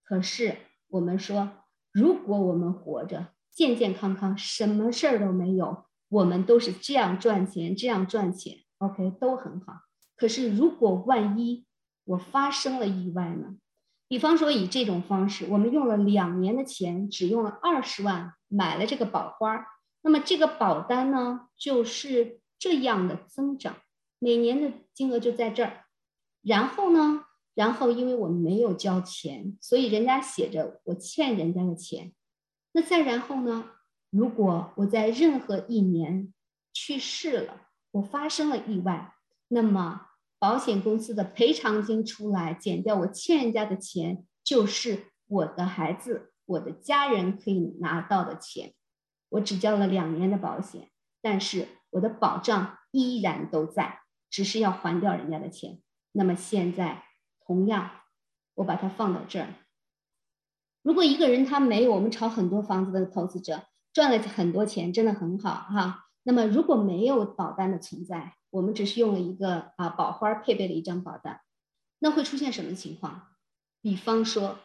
可是我们说，如果我们活着健健康康，什么事儿都没有，我们都是这样赚钱，这样赚钱，OK，都很好。可是如果万一我发生了意外呢？比方说以这种方式，我们用了两年的钱，只用了二十万买了这个保花。那么这个保单呢，就是这样的增长，每年的金额就在这儿。然后呢，然后因为我没有交钱，所以人家写着我欠人家的钱。那再然后呢，如果我在任何一年去世了，我发生了意外，那么保险公司的赔偿金出来，减掉我欠人家的钱，就是我的孩子、我的家人可以拿到的钱。我只交了两年的保险，但是我的保障依然都在，只是要还掉人家的钱。那么现在同样，我把它放到这儿。如果一个人他没有我们炒很多房子的投资者赚了很多钱，真的很好哈。那么如果没有保单的存在，我们只是用了一个啊保花配备了一张保单，那会出现什么情况？比方说，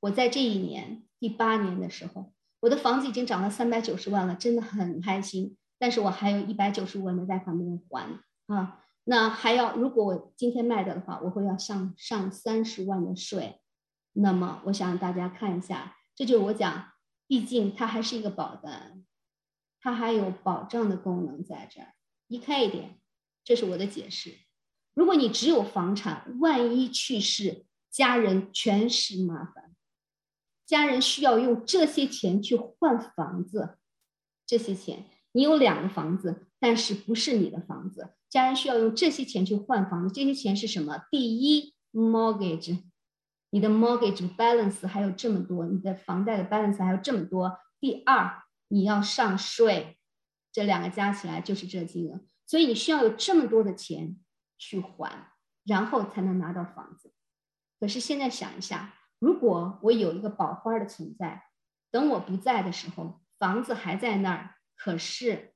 我在这一年第八年的时候。我的房子已经涨了三百九十万了，真的很开心。但是我还有一百九十五万的贷款没有还啊，那还要如果我今天卖掉的话，我会要上上三十万的税。那么我想让大家看一下，这就是我讲，毕竟它还是一个保单，它还有保障的功能在这儿。移开一点，这是我的解释。如果你只有房产，万一去世，家人全是麻烦。家人需要用这些钱去换房子，这些钱你有两个房子，但是不是你的房子，家人需要用这些钱去换房子。这些钱是什么？第一，mortgage，你的 mortgage balance 还有这么多，你的房贷的 balance 还有这么多。第二，你要上税，这两个加起来就是这金额，所以你需要有这么多的钱去还，然后才能拿到房子。可是现在想一下。如果我有一个宝花的存在，等我不在的时候，房子还在那儿。可是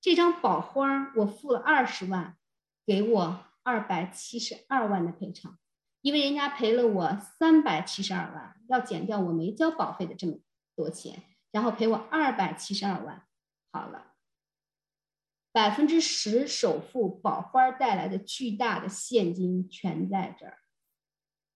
这张宝花，我付了二十万，给我二百七十二万的赔偿，因为人家赔了我三百七十二万，要减掉我没交保费的这么多钱，然后赔我二百七十二万。好了，百分之十首付宝花带来的巨大的现金全在这儿，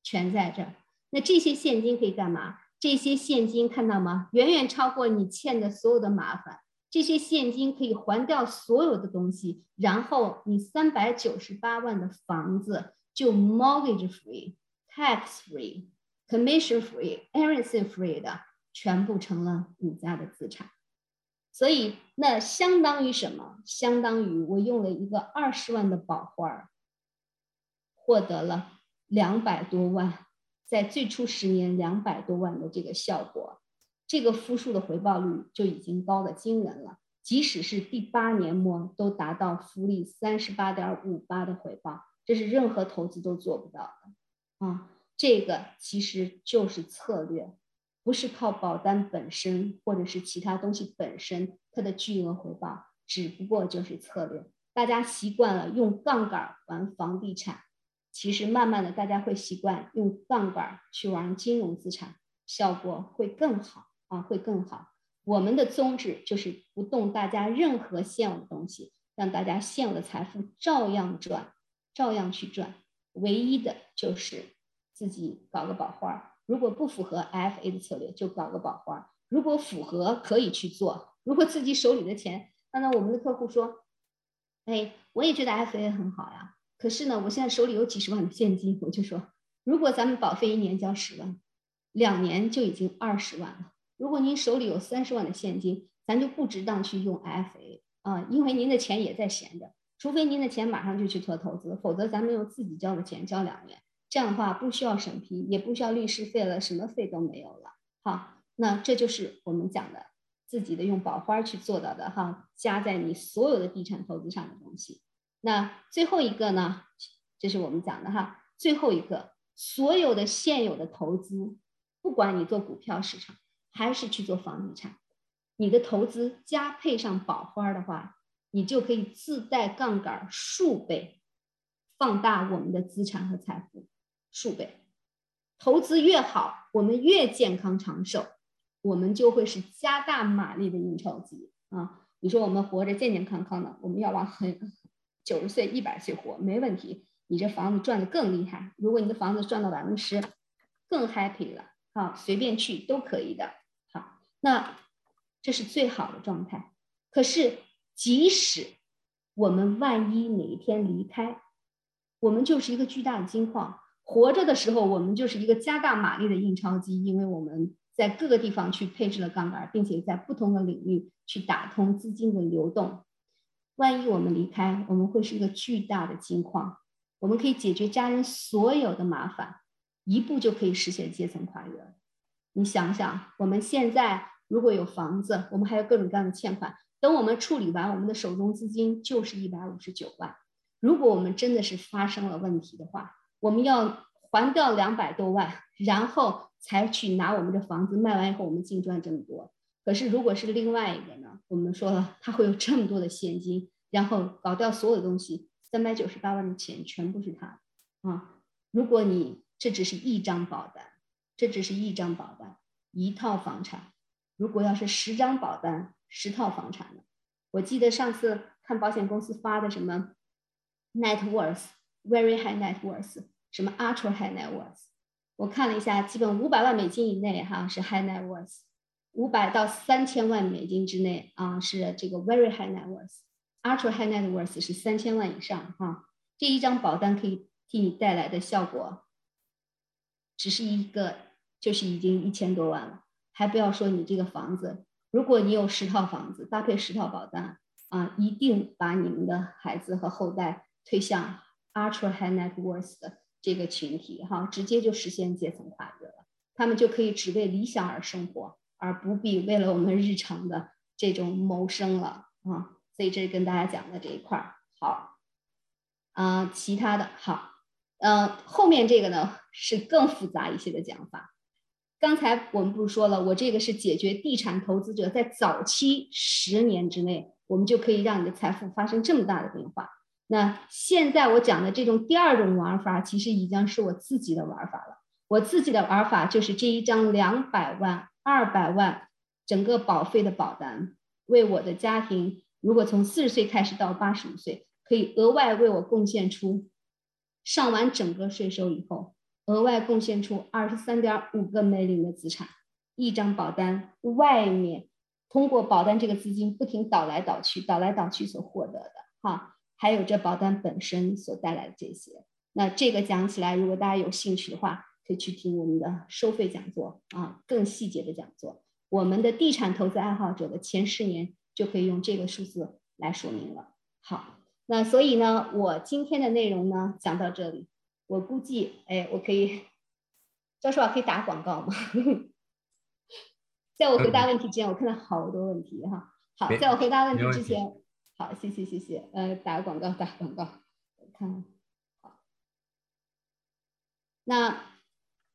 全在这儿。那这些现金可以干嘛？这些现金看到吗？远远超过你欠的所有的麻烦。这些现金可以还掉所有的东西，然后你三百九十八万的房子就 mortgage free、tax free、commission free、everything free 的，全部成了你家的资产。所以那相当于什么？相当于我用了一个二十万的保花，获得了两百多万。在最初十年两百多万的这个效果，这个复数的回报率就已经高的惊人了。即使是第八年末都达到复利三十八点五八的回报，这是任何投资都做不到的啊！这个其实就是策略，不是靠保单本身或者是其他东西本身它的巨额回报，只不过就是策略。大家习惯了用杠杆玩房地产。其实慢慢的，大家会习惯用杠杆去玩金融资产，效果会更好啊，会更好。我们的宗旨就是不动大家任何现有的东西，让大家现有的财富照样赚，照样去赚。唯一的就是自己搞个保花，如果不符合 FA 的策略，就搞个保花；如果符合，可以去做。如果自己手里的钱，刚才我们的客户说，哎，我也觉得 FA 很好呀。可是呢，我现在手里有几十万的现金，我就说如果咱们保费一年交十万，两年就已经二十万了。如果您手里有三十万的现金，咱就不值当去用 FA 啊，因为您的钱也在闲着。除非您的钱马上就去做投资，否则咱们用自己交的钱交两年，这样的话不需要审批，也不需要律师费了，什么费都没有了。好，那这就是我们讲的自己的用宝花去做到的哈，加在你所有的地产投资上的东西。那最后一个呢，这是我们讲的哈，最后一个所有的现有的投资，不管你做股票市场还是去做房地产，你的投资加配上宝花的话。你就可以自带杠杆数倍，放大我们的资产和财富数倍。投资越好，我们越健康长寿，我们就会是加大马力的印钞机啊！你说我们活着健健康康的，我们要往很九十岁、一百岁活没问题。你这房子赚的更厉害，如果你的房子赚到百分之十，更 happy 了啊！随便去都可以的。好，那这是最好的状态。可是。即使我们万一哪一天离开，我们就是一个巨大的金矿。活着的时候，我们就是一个加大马力的印钞机，因为我们在各个地方去配置了杠杆，并且在不同的领域去打通资金的流动。万一我们离开，我们会是一个巨大的金矿，我们可以解决家人所有的麻烦，一步就可以实现阶层跨越。你想想，我们现在如果有房子，我们还有各种各样的欠款。等我们处理完，我们的手中资金就是一百五十九万。如果我们真的是发生了问题的话，我们要还掉两百多万，然后才去拿我们的房子卖完以后，我们净赚这么多。可是如果是另外一个呢？我们说了，他会有这么多的现金，然后搞掉所有的东西，三百九十八万的钱全部是他啊！如果你这只是一张保单，这只是一张保单，一套房产，如果要是十张保单。十套房产了，我记得上次看保险公司发的什么 net worth，very high net worth，什么 ultra high net worth，我看了一下，基本五百万美金以内哈是 high net worth，五百到三千万美金之内啊是这个 very high net worth，ultra high net worth 是三千万以上哈。这一张保单可以替你带来的效果，只是一个就是已经一千多万了，还不要说你这个房子。如果你有十套房子，搭配十套保单啊，一定把你们的孩子和后代推向 ultra high net worth 的这个群体哈，直接就实现阶层跨越了。他们就可以只为理想而生活，而不必为了我们日常的这种谋生了啊。所以这是跟大家讲的这一块儿好啊，其他的好，嗯，后面这个呢是更复杂一些的讲法。刚才我们不是说了，我这个是解决地产投资者在早期十年之内，我们就可以让你的财富发生这么大的变化。那现在我讲的这种第二种玩法，其实已经是我自己的玩法了。我自己的玩法就是这一张两百万、二百万整个保费的保单，为我的家庭，如果从四十岁开始到八十五岁，可以额外为我贡献出上完整个税收以后。额外贡献出二十三点五个美林的资产，一张保单外面通过保单这个资金不停倒来倒去，倒来倒去所获得的哈，还有这保单本身所带来的这些。那这个讲起来，如果大家有兴趣的话，可以去听我们的收费讲座啊，更细节的讲座。我们的地产投资爱好者的前十年就可以用这个数字来说明了。好，那所以呢，我今天的内容呢讲到这里。我估计，哎，我可以，教授啊，可以打广告吗？在我回答问题之前，我看到好多问题哈。好，在我回答问题之前，好，谢谢谢谢，呃，打个广告，打广告，我看，好。那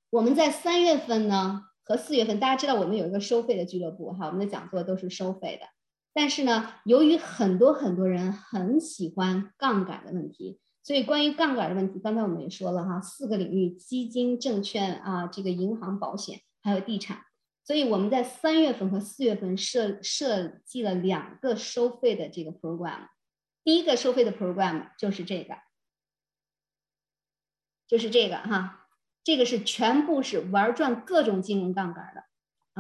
我们在三月份呢和四月份，大家知道我们有一个收费的俱乐部哈，我们的讲座都是收费的。但是呢，由于很多很多人很喜欢杠杆的问题。所以，关于杠杆的问题，刚才我们也说了哈，四个领域：基金、证券啊，这个银行、保险，还有地产。所以我们在三月份和四月份设设计了两个收费的这个 program。第一个收费的 program 就是这个，就是这个哈，这个是全部是玩转各种金融杠杆的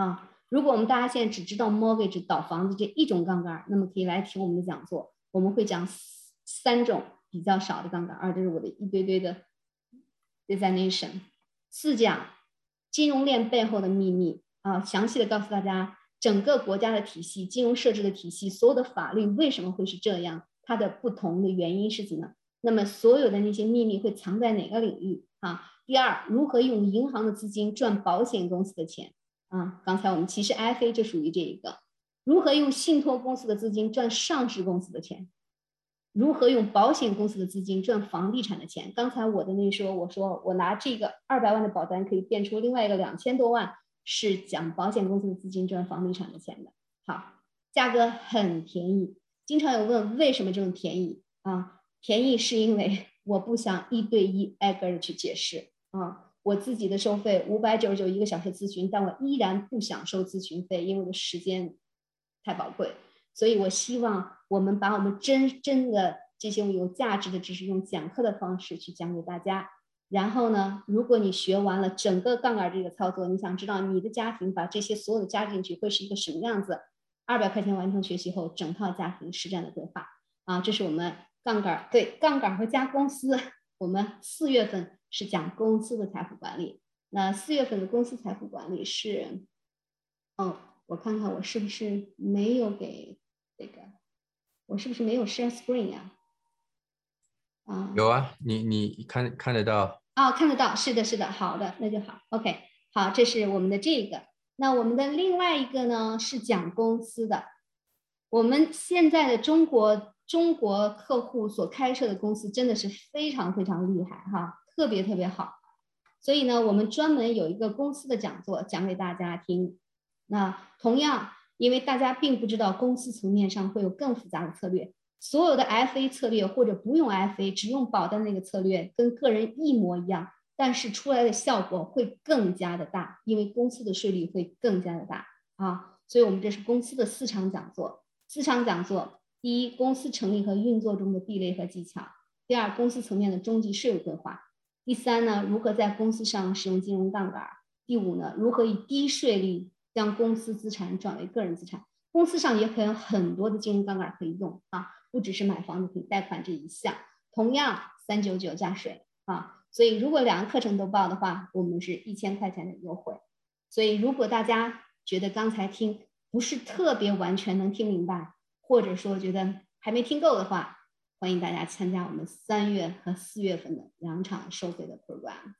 啊。如果我们大家现在只知道 mortgage 倒房子这一种杠杆，那么可以来听我们的讲座，我们会讲三种。比较少的杠杆，啊，这是我的一堆堆的 designation 四讲金融链背后的秘密啊，详细的告诉大家整个国家的体系、金融设置的体系、所有的法律为什么会是这样，它的不同的原因是怎么？那么所有的那些秘密会藏在哪个领域啊？第二，如何用银行的资金赚保险公司的钱啊？刚才我们其实 I F A 就属于这一个，如何用信托公司的资金赚上市公司的钱？如何用保险公司的资金赚房地产的钱？刚才我的那说，我说我拿这个二百万的保单可以变出另外一个两千多万，是讲保险公司的资金赚房地产的钱的。好，价格很便宜。经常有问为什么这么便宜啊？便宜是因为 我不想一对一挨个的去解释啊。我自己的收费五百九十九一个小时咨询，但我依然不想收咨询费，因为我的时间太宝贵。所以我希望我们把我们真真的这些有价值的知识，用讲课的方式去讲给大家。然后呢，如果你学完了整个杠杆这个操作，你想知道你的家庭把这些所有的加进去会是一个什么样子？二百块钱完成学习后，整套家庭实战的规划啊，这是我们杠杆对杠杆和加公司。我们四月份是讲公司的财富管理，那四月份的公司财富管理是，哦，我看看我是不是没有给。这个我是不是没有 share screen 呀？啊，有啊，你你看看得到？哦，看得到，是的，是的，好的，那就好，OK，好，这是我们的这个。那我们的另外一个呢是讲公司的。我们现在的中国中国客户所开设的公司真的是非常非常厉害哈，特别特别好。所以呢，我们专门有一个公司的讲座讲给大家听。那同样。因为大家并不知道公司层面上会有更复杂的策略，所有的 FA 策略或者不用 FA 只用保单那个策略跟个人一模一样，但是出来的效果会更加的大，因为公司的税率会更加的大啊。所以我们这是公司的四场讲座，四场讲座：第一，公司成立和运作中的壁垒和技巧；第二，公司层面的终极税务规划；第三呢，如何在公司上使用金融杠杆；第五呢，如何以低税率。将公司资产转为个人资产，公司上也可以有很多的金融杠杆可以用啊，不只是买房子可以贷款这一项，同样三九九加税啊，所以如果两个课程都报的话，我们是一千块钱的优惠。所以如果大家觉得刚才听不是特别完全能听明白，或者说觉得还没听够的话，欢迎大家参加我们三月和四月份的两场收费的 program。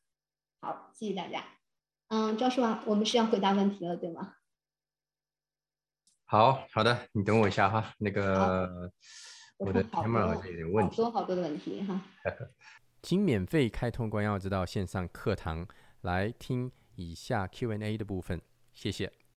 好，谢谢大家。嗯，赵叔啊，我们是要回答问题了，对吗？好好的，你等我一下哈，那个我的 camera 好像有点问题，好多好多的问题哈。请免费开通关耀之道线上课堂来听以下 Q&A 的部分，谢谢。